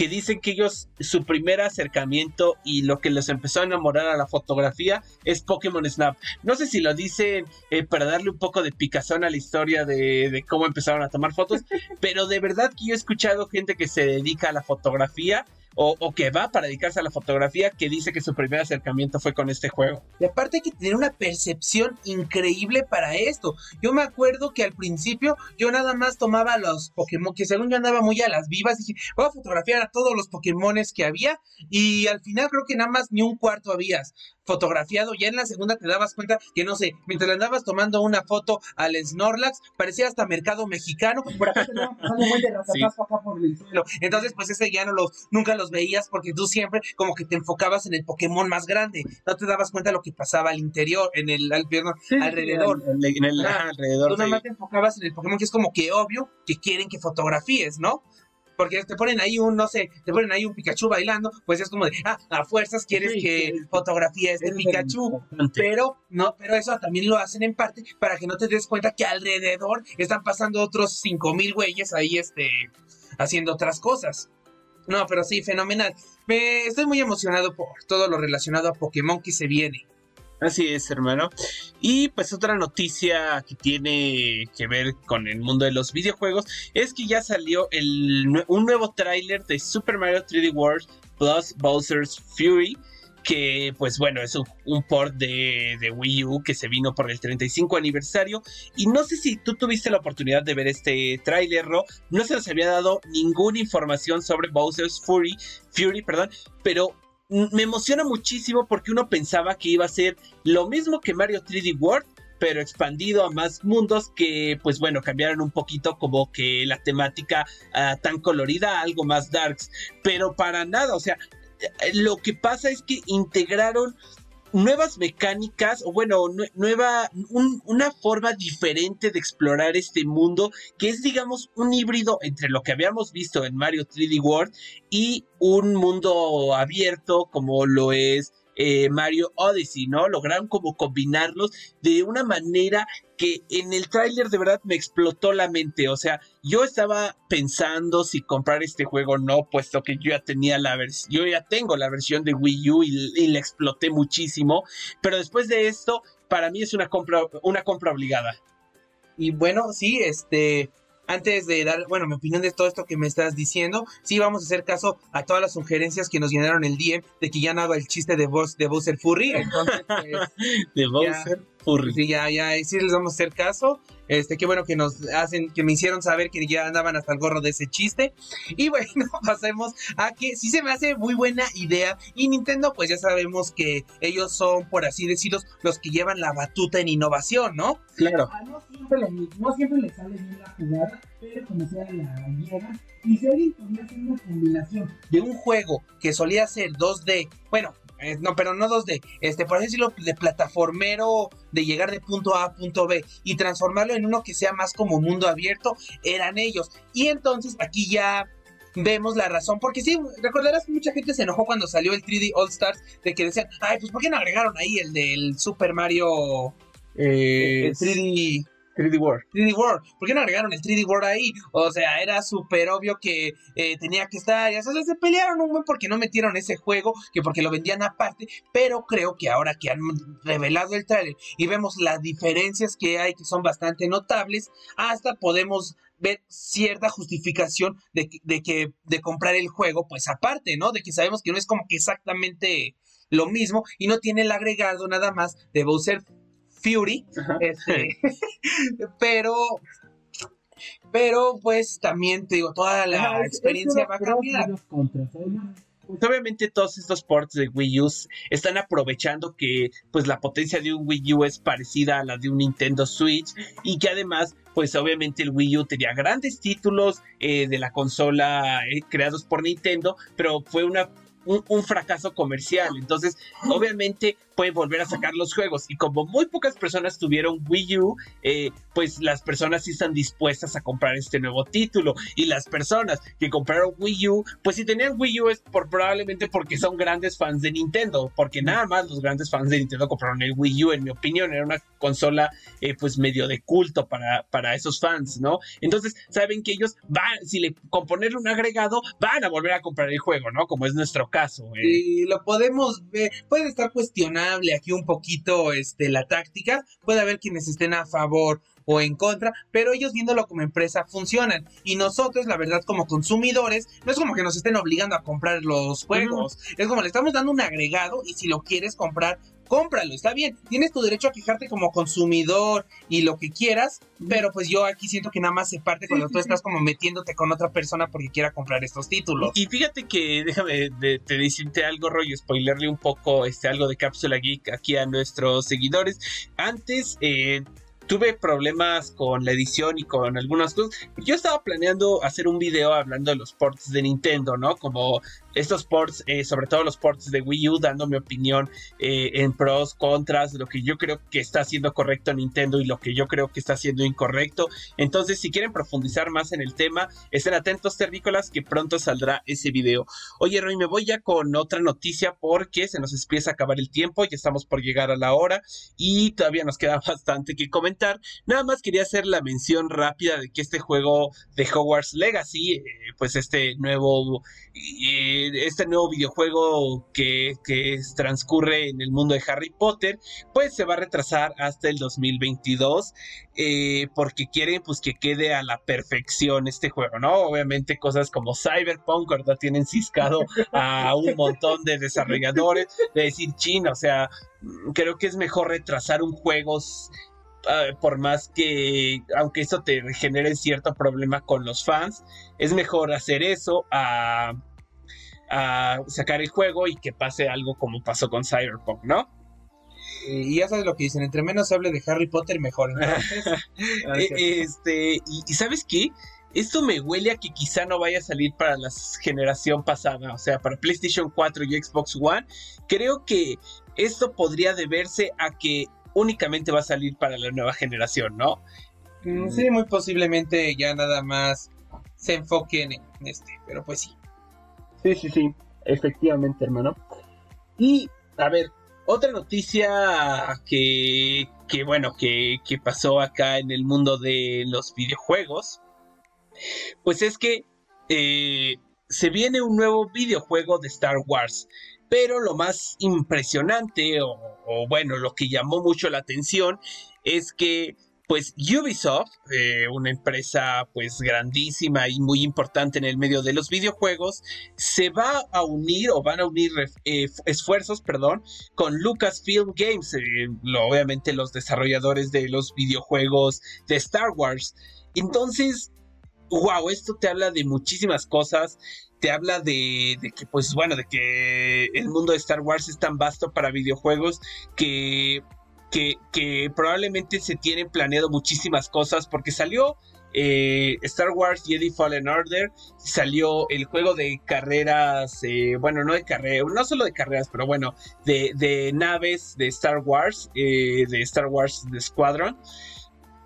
que dicen que ellos, su primer acercamiento y lo que les empezó a enamorar a la fotografía es Pokémon Snap. No sé si lo dicen eh, para darle un poco de picazón a la historia de, de, cómo empezaron a tomar fotos, pero de verdad que yo he escuchado gente que se dedica a la fotografía o, que va para dedicarse a la fotografía que dice que su primer acercamiento fue con este juego. Y aparte hay que tener una percepción increíble para esto. Yo me acuerdo que al principio yo nada más tomaba los Pokémon, que según yo andaba muy a las vivas, dije, voy a fotografiar a todos los Pokémones que había y al final creo que nada más ni un cuarto habías fotografiado. Ya en la segunda te dabas cuenta que, no sé, mientras le andabas tomando una foto al Snorlax, parecía hasta mercado mexicano. Por acá te pasando un buen de acá por el suelo. Entonces, pues ese ya no los, nunca los veías porque tú siempre como que te enfocabas en el Pokémon más grande. No te dabas cuenta de lo que pasaba al interior, en el, al, alrededor. en el, alrededor. Tú nada más te enfocabas en el Pokémon, que es como que obvio que quieren que fotografíes, ¿no? Porque te ponen ahí un, no sé, te ponen ahí un Pikachu bailando, pues es como de, ah, a fuerzas quieres que fotografía este Pikachu, pero no, pero eso también lo hacen en parte para que no te des cuenta que alrededor están pasando otros cinco mil güeyes ahí, este, haciendo otras cosas. No, pero sí, fenomenal. Me estoy muy emocionado por todo lo relacionado a Pokémon que se viene. Así es, hermano. Y pues otra noticia que tiene que ver con el mundo de los videojuegos es que ya salió un nuevo tráiler de Super Mario 3D World Plus Bowser's Fury que pues bueno, es un, port de, de, Wii U que se vino por el 35 aniversario y no sé si tú tuviste la oportunidad de ver este tráiler, Ro, no se nos había dado ninguna información sobre Bowser's Fury, Fury, perdón, pero me emociona muchísimo porque uno pensaba que iba a ser lo mismo que Mario 3D World, pero expandido a más mundos que, pues bueno, cambiaron un poquito como que la temática ah, tan colorida algo más darks, pero para nada, o sea, eh, lo que pasa es que integraron nuevas mecánicas, o bueno, nueva, una forma diferente de explorar este mundo, que es, digamos, un híbrido entre lo que habíamos visto en Mario 3D World y un mundo abierto como lo es eh, Mario Odyssey, ¿no? Lograron como combinarlos de una manera que en el tráiler de verdad me explotó la mente. O sea, yo estaba pensando si comprar este juego o no, puesto que yo ya tenía la versión, yo ya tengo la versión de Wii U y, y la exploté muchísimo. Pero después de esto, para mí es una compra, una compra obligada. Y bueno, sí, este, antes de dar, bueno, mi opinión de todo esto que me estás diciendo, sí vamos a hacer caso a todas las sugerencias que nos llenaron el DM de que ya no haga el chiste de, voz de Bowser Furry. Entonces, pues, de Bowser Furry. Sí, ya, ya, sí les vamos a hacer caso. Este, qué bueno que nos hacen, que me hicieron saber que ya andaban hasta el gorro de ese chiste. Y bueno, pasemos a que sí se me hace muy buena idea. Y Nintendo, pues ya sabemos que ellos son, por así decirlo, los que llevan la batuta en innovación, ¿no? Claro. Ah, no, siempre les, no siempre les sale bien la jugada, pero como sea la llevan. Y si alguien podría hacer una combinación de un juego que solía ser 2D, bueno, eh, no, pero no 2D, este, por así decirlo, de plataformero, de llegar de punto A a punto B y transformarlo en uno que sea más como mundo abierto, eran ellos. Y entonces aquí ya vemos la razón, porque sí, recordarás que mucha gente se enojó cuando salió el 3D All Stars, de que decían, ay, pues ¿por qué no agregaron ahí el del Super Mario Eh, el 3D? 3D World. 3D World, ¿por qué no agregaron el 3D World ahí? O sea, era súper obvio que eh, tenía que estar, ya sabes, se pelearon un buen porque no metieron ese juego, que porque lo vendían aparte, pero creo que ahora que han revelado el trailer y vemos las diferencias que hay, que son bastante notables, hasta podemos ver cierta justificación de, de que de comprar el juego, pues aparte, ¿no? De que sabemos que no es como que exactamente lo mismo y no tiene el agregado nada más de Bowser Fury, este, pero, pero pues también te digo, toda la Ajá, experiencia va a cambiar. Pues obviamente todos estos ports de Wii U están aprovechando que pues la potencia de un Wii U es parecida a la de un Nintendo Switch y que además pues obviamente el Wii U tenía grandes títulos eh, de la consola eh, creados por Nintendo, pero fue una un, un fracaso comercial. Entonces, obviamente puede volver a sacar los juegos. Y como muy pocas personas tuvieron Wii U, eh, pues las personas sí están dispuestas a comprar este nuevo título. Y las personas que compraron Wii U, pues si tenían Wii U es por, probablemente porque son grandes fans de Nintendo. Porque nada más los grandes fans de Nintendo compraron el Wii U, en mi opinión. Era una consola eh, pues medio de culto para, para esos fans, ¿no? Entonces, saben que ellos van, si le con ponerle un agregado, van a volver a comprar el juego, ¿no? Como es nuestro caso. eh. Y lo podemos ver, puede estar cuestionable aquí un poquito este, la táctica, puede haber quienes estén a favor o en contra, pero ellos viéndolo como empresa funcionan. Y nosotros, la verdad, como consumidores, no es como que nos estén obligando a comprar los juegos, es como le estamos dando un agregado y si lo quieres comprar, cómpralo, está bien, tienes tu derecho a quejarte como consumidor y lo que quieras, pero pues yo aquí siento que nada más se parte cuando tú estás como metiéndote con otra persona porque quiera comprar estos títulos. Y fíjate que déjame de, te decirte algo, rollo, spoilerle un poco este, algo de Cápsula Geek aquí a nuestros seguidores. Antes eh, tuve problemas con la edición y con algunas cosas. Yo estaba planeando hacer un video hablando de los ports de Nintendo, ¿no? Como estos ports, eh, sobre todo los ports de Wii U, dando mi opinión eh, en pros, contras, lo que yo creo que está haciendo correcto Nintendo y lo que yo creo que está haciendo incorrecto. Entonces, si quieren profundizar más en el tema, estén atentos, terrícolas, que pronto saldrá ese video. Oye, Roy, me voy ya con otra noticia porque se nos empieza a acabar el tiempo, ya estamos por llegar a la hora y todavía nos queda bastante que comentar. Nada más quería hacer la mención rápida de que este juego de Hogwarts Legacy, eh, pues este nuevo, eh, este nuevo videojuego que, que transcurre en el mundo de Harry Potter, pues se va a retrasar hasta el 2022 eh, porque quieren pues que quede a la perfección este juego, ¿no? Obviamente cosas como Cyberpunk, ¿verdad? Tienen ciscado a un montón de desarrolladores de decir chino, o sea, mm, creo que es mejor retrasar un juego ah, por más que, aunque eso te genere cierto problema con los fans, es mejor hacer eso a, a sacar el juego y que pase algo como pasó con Cyberpunk, ¿no? Y ya sabes lo que dicen, entre menos se hable de Harry Potter, mejor. Ah, Eh, este, y, y ¿sabes qué? Esto me huele a que quizá no vaya a salir para la generación pasada, o sea, para PlayStation 4 y Xbox One. Creo que esto podría deberse a que únicamente va a salir para la nueva generación, ¿no? Mm, sí, muy posiblemente ya nada más se enfoquen en este, pero pues sí. Sí, sí, sí, efectivamente, hermano. Y, a ver, otra noticia que, que bueno, que, que pasó acá en el mundo de los videojuegos, pues es que eh, se viene un nuevo videojuego de Star Wars. Pero lo más impresionante, o, o bueno, lo que llamó mucho la atención, es que pues Ubisoft, eh, una empresa pues grandísima y muy importante en el medio de los videojuegos, se va a unir o van a unir eh, esfuerzos, perdón, con Lucasfilm Games, eh, lo, obviamente los desarrolladores de los videojuegos de Star Wars. Entonces, wow, esto te habla de muchísimas cosas. Te habla de, de, que, pues bueno, de que el mundo de Star Wars es tan vasto para videojuegos que, que, que probablemente se tienen planeado muchísimas cosas porque salió eh, Star Wars Jedi Fallen Order, salió el juego de carreras, eh, bueno, no de carreras, no solo de carreras, pero bueno, de, de naves de Star Wars, eh, de Star Wars The Squadron.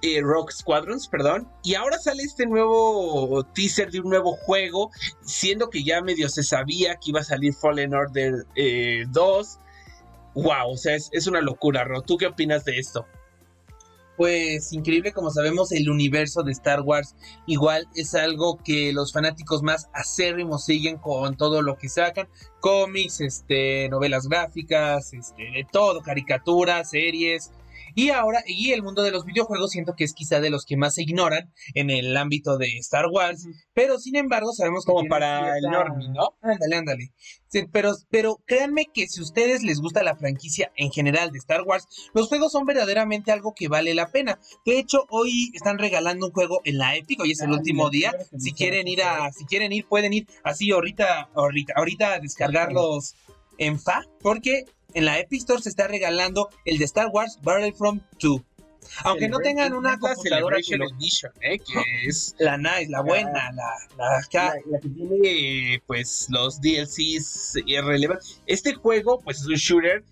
eh, Rock Squadrons, perdón. Y ahora sale este nuevo teaser de un nuevo juego, siendo que ya medio se sabía que iba a salir Fallen Order 2. Wow, o sea, es, una locura, Ro. ¿Tú qué opinas de esto? pues increíble como sabemos el universo de Star Wars igual es algo que los fanáticos más acérrimos siguen con todo lo que sacan cómics este novelas gráficas este de todo caricaturas series y ahora, y el mundo de los videojuegos siento que es quizá de los que más se ignoran en el ámbito de Star Wars, pero sin embargo sabemos que... Como para el normie, ¿no? Ándale, ándale. pero, pero créanme que si a ustedes les gusta la franquicia en general de Star Wars, los juegos son verdaderamente algo que vale la pena. De hecho, hoy están regalando un juego en la Epic, hoy es el último día. Si quieren ir a, si quieren ir, pueden ir así ahorita, ahorita, ahorita a descargarlos en FA, porque en la Epic Store se está regalando el de Star Wars Battlefront 2. Aunque no tengan una computadora que Edition, ¿eh? que es la nice, la buena, la, la, la, que tiene pues los DLCs irrelevantes. Este juego pues es un shooter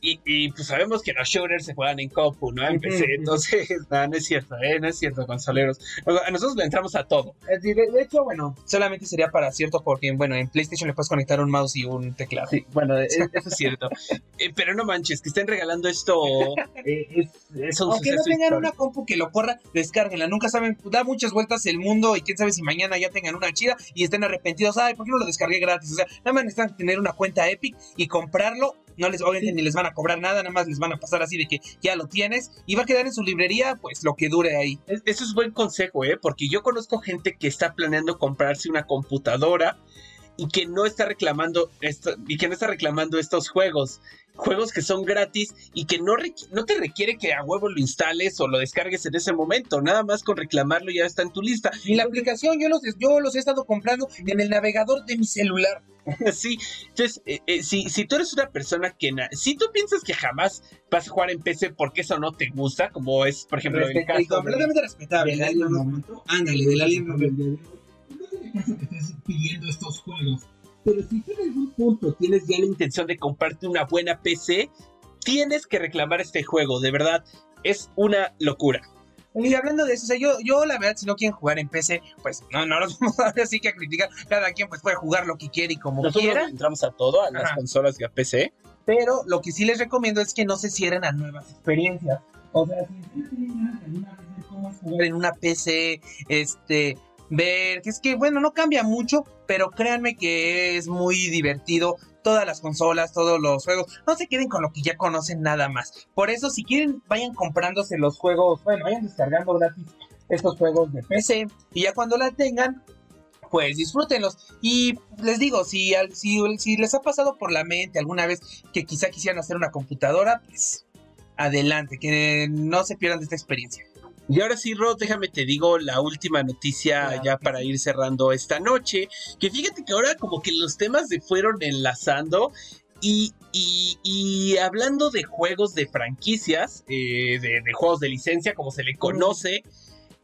y, pues sabemos que los shooters se juegan en compu, ¿no? En PC, entonces, no, no es cierto, ¿eh? No es cierto, consoleros. A nosotros le entramos a todo. de, hecho, bueno, solamente sería para cierto porque, bueno, en PlayStation le puedes conectar un mouse y un teclado. Sí, bueno, e, eso es cierto. Eh, pero no manches, que estén regalando esto. Eh, es, Aunque no tengan una compu que lo corra, descárguenla. Nunca saben, da muchas vueltas el mundo y quién sabe si mañana ya tengan una chida y estén arrepentidos. Ay, ¿por qué no lo descargué gratis? O sea, nada más necesitan tener una cuenta Epic y comprarlo no les, obviamente ni les van a cobrar nada, nada más les van a pasar así de que ya lo tienes y va a quedar en su librería, pues lo que dure ahí. Eso es buen consejo, ¿eh? Porque yo conozco gente que está planeando comprarse una computadora y que no está reclamando esto, y que no está reclamando estos juegos. Juegos que son gratis y que no, no te requiere que a huevo lo instales o lo descargues en ese momento. Nada más con reclamarlo ya está en tu lista. Y la aplicación yo los, yo los he estado comprando en el navegador de mi celular. sí, entonces, eh, eh, si, si tú eres una persona que, si tú piensas que jamás vas a jugar en PC porque eso no te gusta, como es, por ejemplo, el caso completamente respetable. Ándale, del Alien No caso que estés pidiendo estos juegos, pero si tú en algún punto tienes ya la intención de comprarte una buena PC, tienes que reclamar este juego, de verdad, es una locura. Y hablando de eso, o sea, yo, yo la verdad, si no quieren jugar en PC, pues no, no los vamos a así que a criticar. Cada quien pues puede jugar lo que quiere y como Nosotros quiera. entramos a todo, a las consolas y a PC. Pero lo que sí les recomiendo es que no se cierren a nuevas experiencias. O sea, si cómo jugar en una PC, este, ver, que es que bueno, no cambia mucho, pero créanme que es muy divertido todas las consolas, todos los juegos. No se queden con lo que ya conocen nada más. Por eso, si quieren, vayan comprándose los juegos, bueno, vayan descargando gratis estos juegos de PC. Y ya cuando la tengan, pues disfrútenlos. Y les digo, si, si, si les ha pasado por la mente alguna vez que quizá quisieran hacer una computadora, pues adelante, que no se pierdan de esta experiencia. Y ahora sí, Rod, déjame te digo la última noticia ya para ir cerrando esta noche. Que fíjate que ahora como que los temas se fueron enlazando. Y, y, hablando de juegos de franquicias, eh, de, juegos de licencia, como se le conoce,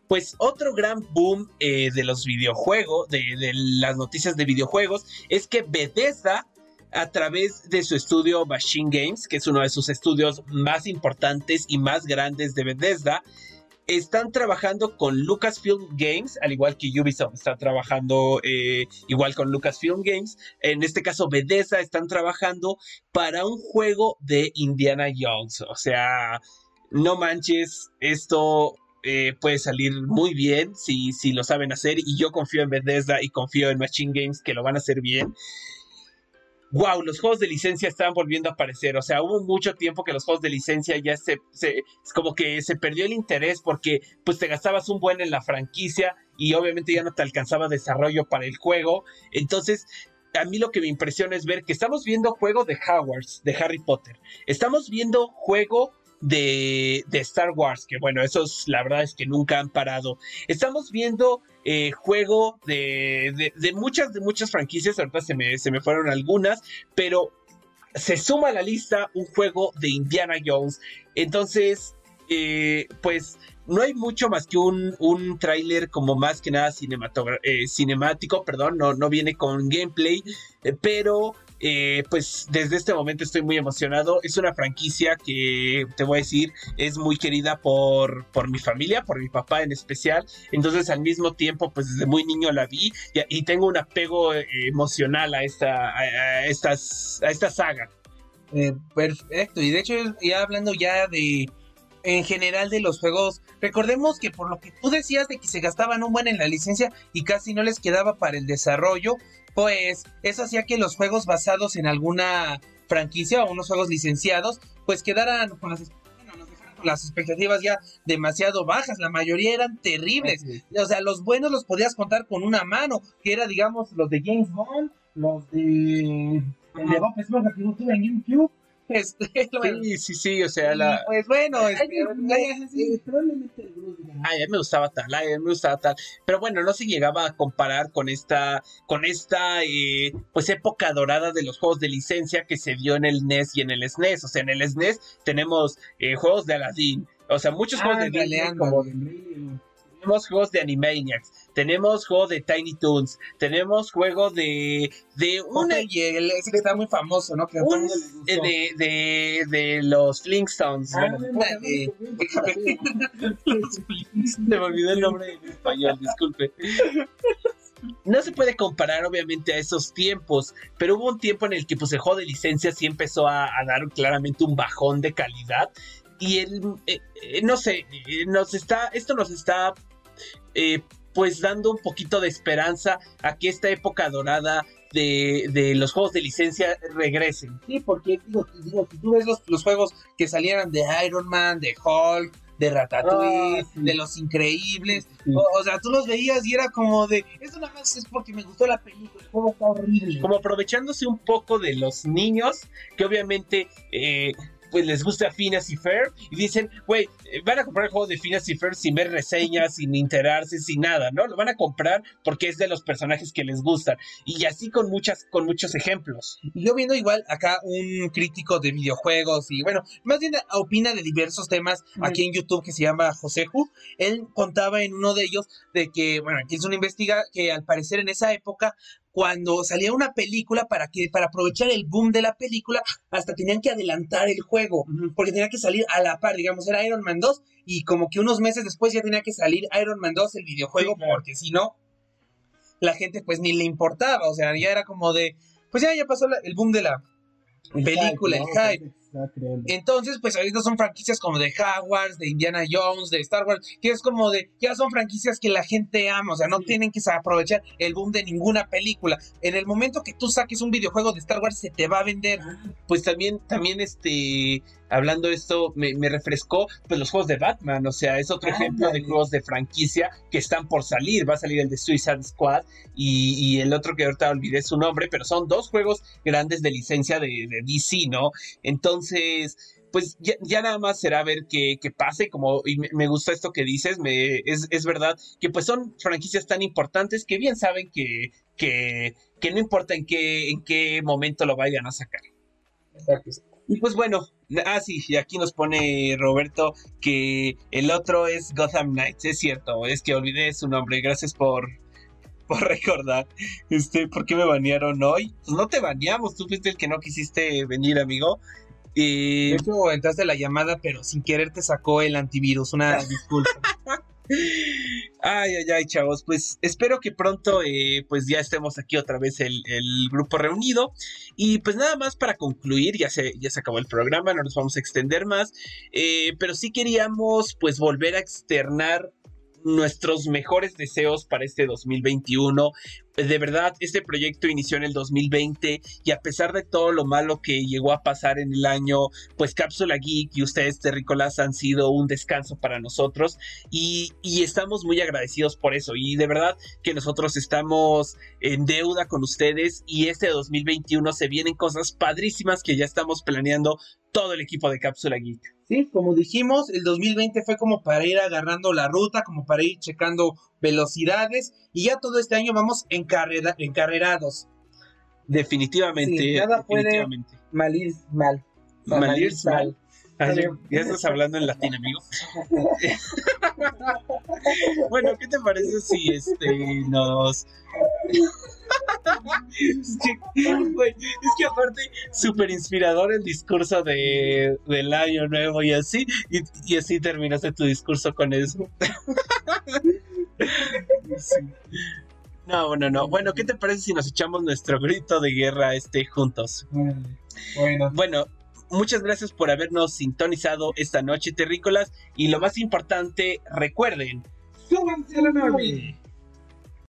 pues otro gran boom eh, de los videojuegos, de, de las noticias de videojuegos, es que Bethesda a través de su estudio Machine Games, que es uno de sus estudios más importantes y más grandes de Bethesda, están trabajando con Lucasfilm Games, al igual que Ubisoft está trabajando eh, igual con Lucasfilm Games. En este caso, Bethesda están trabajando para un juego de Indiana Jones. O sea, no manches, esto eh, puede salir muy bien si, si lo saben hacer. Y yo confío en Bethesda y confío en Machine Games que lo van a hacer bien wow, los juegos de licencia estaban volviendo a aparecer. O sea, hubo mucho tiempo que los juegos de licencia ya se, se como que se perdió el interés porque pues te gastabas un buen en la franquicia y obviamente ya no te alcanzaba desarrollo para el juego. Entonces, a mí lo que me impresiona es ver que estamos viendo juego de Hogwarts, de Harry Potter. Estamos viendo juego de, de, Star Wars, que bueno, esos la verdad es que nunca han parado. Estamos viendo eh, juego de, de, muchas, de muchas franquicias, ahorita se me, se me fueron algunas, pero se suma a la lista un juego de Indiana Jones. Entonces, eh, pues no hay mucho más que un, un tráiler como más que nada eh, cinemático, perdón, no, no viene con gameplay, pero eh, pues desde este momento estoy muy emocionado. Es una franquicia que te voy a decir es muy querida por, por mi familia, por mi papá en especial. Entonces al mismo tiempo, pues desde muy niño la vi y, tengo un apego eh, emocional a esta, a, estas, a esta saga. Eh, perfecto, y de hecho ya hablando ya de en general de los juegos, recordemos que por lo que tú decías de que se gastaban un buen en la licencia y casi no les quedaba para el desarrollo, pues eso hacía que los juegos basados en alguna franquicia o unos juegos licenciados, pues quedaran con las, las expectativas ya demasiado bajas. La mayoría eran terribles. O sea, los buenos los podías contar con una mano, que era, digamos, los de James Bond, los de, de Bob Esponja que tuve en GameCube este, sí, sí, sí, o sea, la... Pues bueno, este, probablemente Ay, a mí me gustaba tal, ay, a mí me gustaba tal. Pero bueno, no se llegaba a comparar con esta, con esta, eh, pues época dorada de los juegos de licencia que se dio en el NES y en el SNES. O sea, en el SNES tenemos eh, juegos de Aladdin, o sea, muchos juegos de Disney como tenemos juegos de Animaniacs, tenemos juegos de Tiny Toons, tenemos juegos de de una y el, ese que está muy famoso, ¿no? Que de, de, de, los Flintstones. Ah, me olvidó el nombre en español, disculpe. No se puede comparar obviamente a esos tiempos, pero hubo un tiempo en el que pues el juego de licencia sí empezó a, a dar claramente un bajón de calidad y el, eh, eh, no sé, eh, nos está, esto nos está eh, pues dando un poquito de esperanza a que esta época dorada de, los juegos de licencia regresen. Sí, porque digo, si tú ves los, juegos que salieran de Iron Man, de Hulk, de Ratatouille, ah, de Los Increíbles, o, sea, tú los veías y era como de, eso nada más es porque me gustó la película, el juego está horrible. Como aprovechándose un poco de los niños, que obviamente... Eh, pues les gusta Phineas y Fair y dicen, güey, eh, van a comprar el juego de Phineas y Fair sin ver reseñas, sin enterarse, sin nada, ¿no? Lo van a comprar porque es de los personajes que les gustan. Y así con muchas, con muchos ejemplos. Y yo viendo igual acá un crítico de videojuegos y bueno, más bien opina de diversos temas aquí en YouTube que se llama José Ju. Él contaba en uno de ellos de que, bueno, aquí es una investiga que al parecer en esa época cuando salía una película para que para aprovechar el boom de la película hasta tenían que adelantar el juego porque tenía que salir a la par digamos era Iron Man 2 y como que unos meses después ya tenía que salir Iron Man 2 el videojuego porque si no la gente pues ni le importaba o sea ya era como de pues ya ya pasó el boom de la película el hype entonces, pues ahorita son franquicias como de Hogwarts, de Indiana Jones, de Star Wars, que es como de, ya son franquicias que la gente ama, o sea, no tienen que aprovechar el boom de ninguna película. En el momento que tú saques un videojuego de Star Wars, se te va a vender. Pues también, también este, hablando de esto, me, refrescó, pues los juegos de Batman, o sea, es otro ejemplo de juegos de franquicia que están por salir. Va a salir el de Suicide Squad y, el otro que ahorita olvidé su nombre, pero son dos juegos grandes de licencia de, de DC, ¿no? Entonces, entonces, pues ya, nada más será ver qué, pase, como y me, gusta esto que dices, me, es, verdad que pues son franquicias tan importantes que bien saben que, que, no importa en qué, en qué momento lo vayan a sacar. Y pues bueno, ah sí, y aquí nos pone Roberto que el otro es Gotham Knights, es cierto, es que olvidé su nombre, gracias por, por recordar. Este, ¿por qué me banearon hoy? Pues no te baneamos, tú fuiste el que no quisiste venir, amigo. Y... De hecho, entraste la llamada, pero sin querer te sacó el antivirus. Una disculpa. Ay, ay, ay, chavos. Pues espero que pronto, eh, pues ya estemos aquí otra vez el, grupo reunido. Y pues nada más para concluir, ya se, ya se acabó el programa, no nos vamos a extender más. Eh, pero sí queríamos, pues, volver a externar nuestros mejores deseos para este 2021. De verdad, este proyecto inició en el 2020 y a pesar de todo lo malo que llegó a pasar en el año, pues Cápsula Geek y ustedes, Terricolas, han sido un descanso para nosotros y, y estamos muy agradecidos por eso. Y de verdad que nosotros estamos en deuda con ustedes y este 2021 se vienen cosas padrísimas que ya estamos planeando todo el equipo de Cápsula Geek. Sí, como dijimos, el 2020 fue como para ir agarrando la ruta, como para ir checando velocidades y ya todo este año vamos encarrerados. Definitivamente, nada definitivamente. puede mal ir mal. Mal ir mal. ya estás hablando en latín, amigo. bueno, ¿qué te parece si este nos Es que, güey, es que aparte, súper inspirador el discurso de, del año nuevo y así, y, y así terminaste tu discurso con eso. Sí. No, bueno, no. Bueno, ¿qué te parece si nos echamos nuestro grito de guerra este juntos? Bueno, Bueno, muchas gracias por habernos sintonizado esta noche, terrícolas. Y lo más importante, recuerden, súbanse a la nave.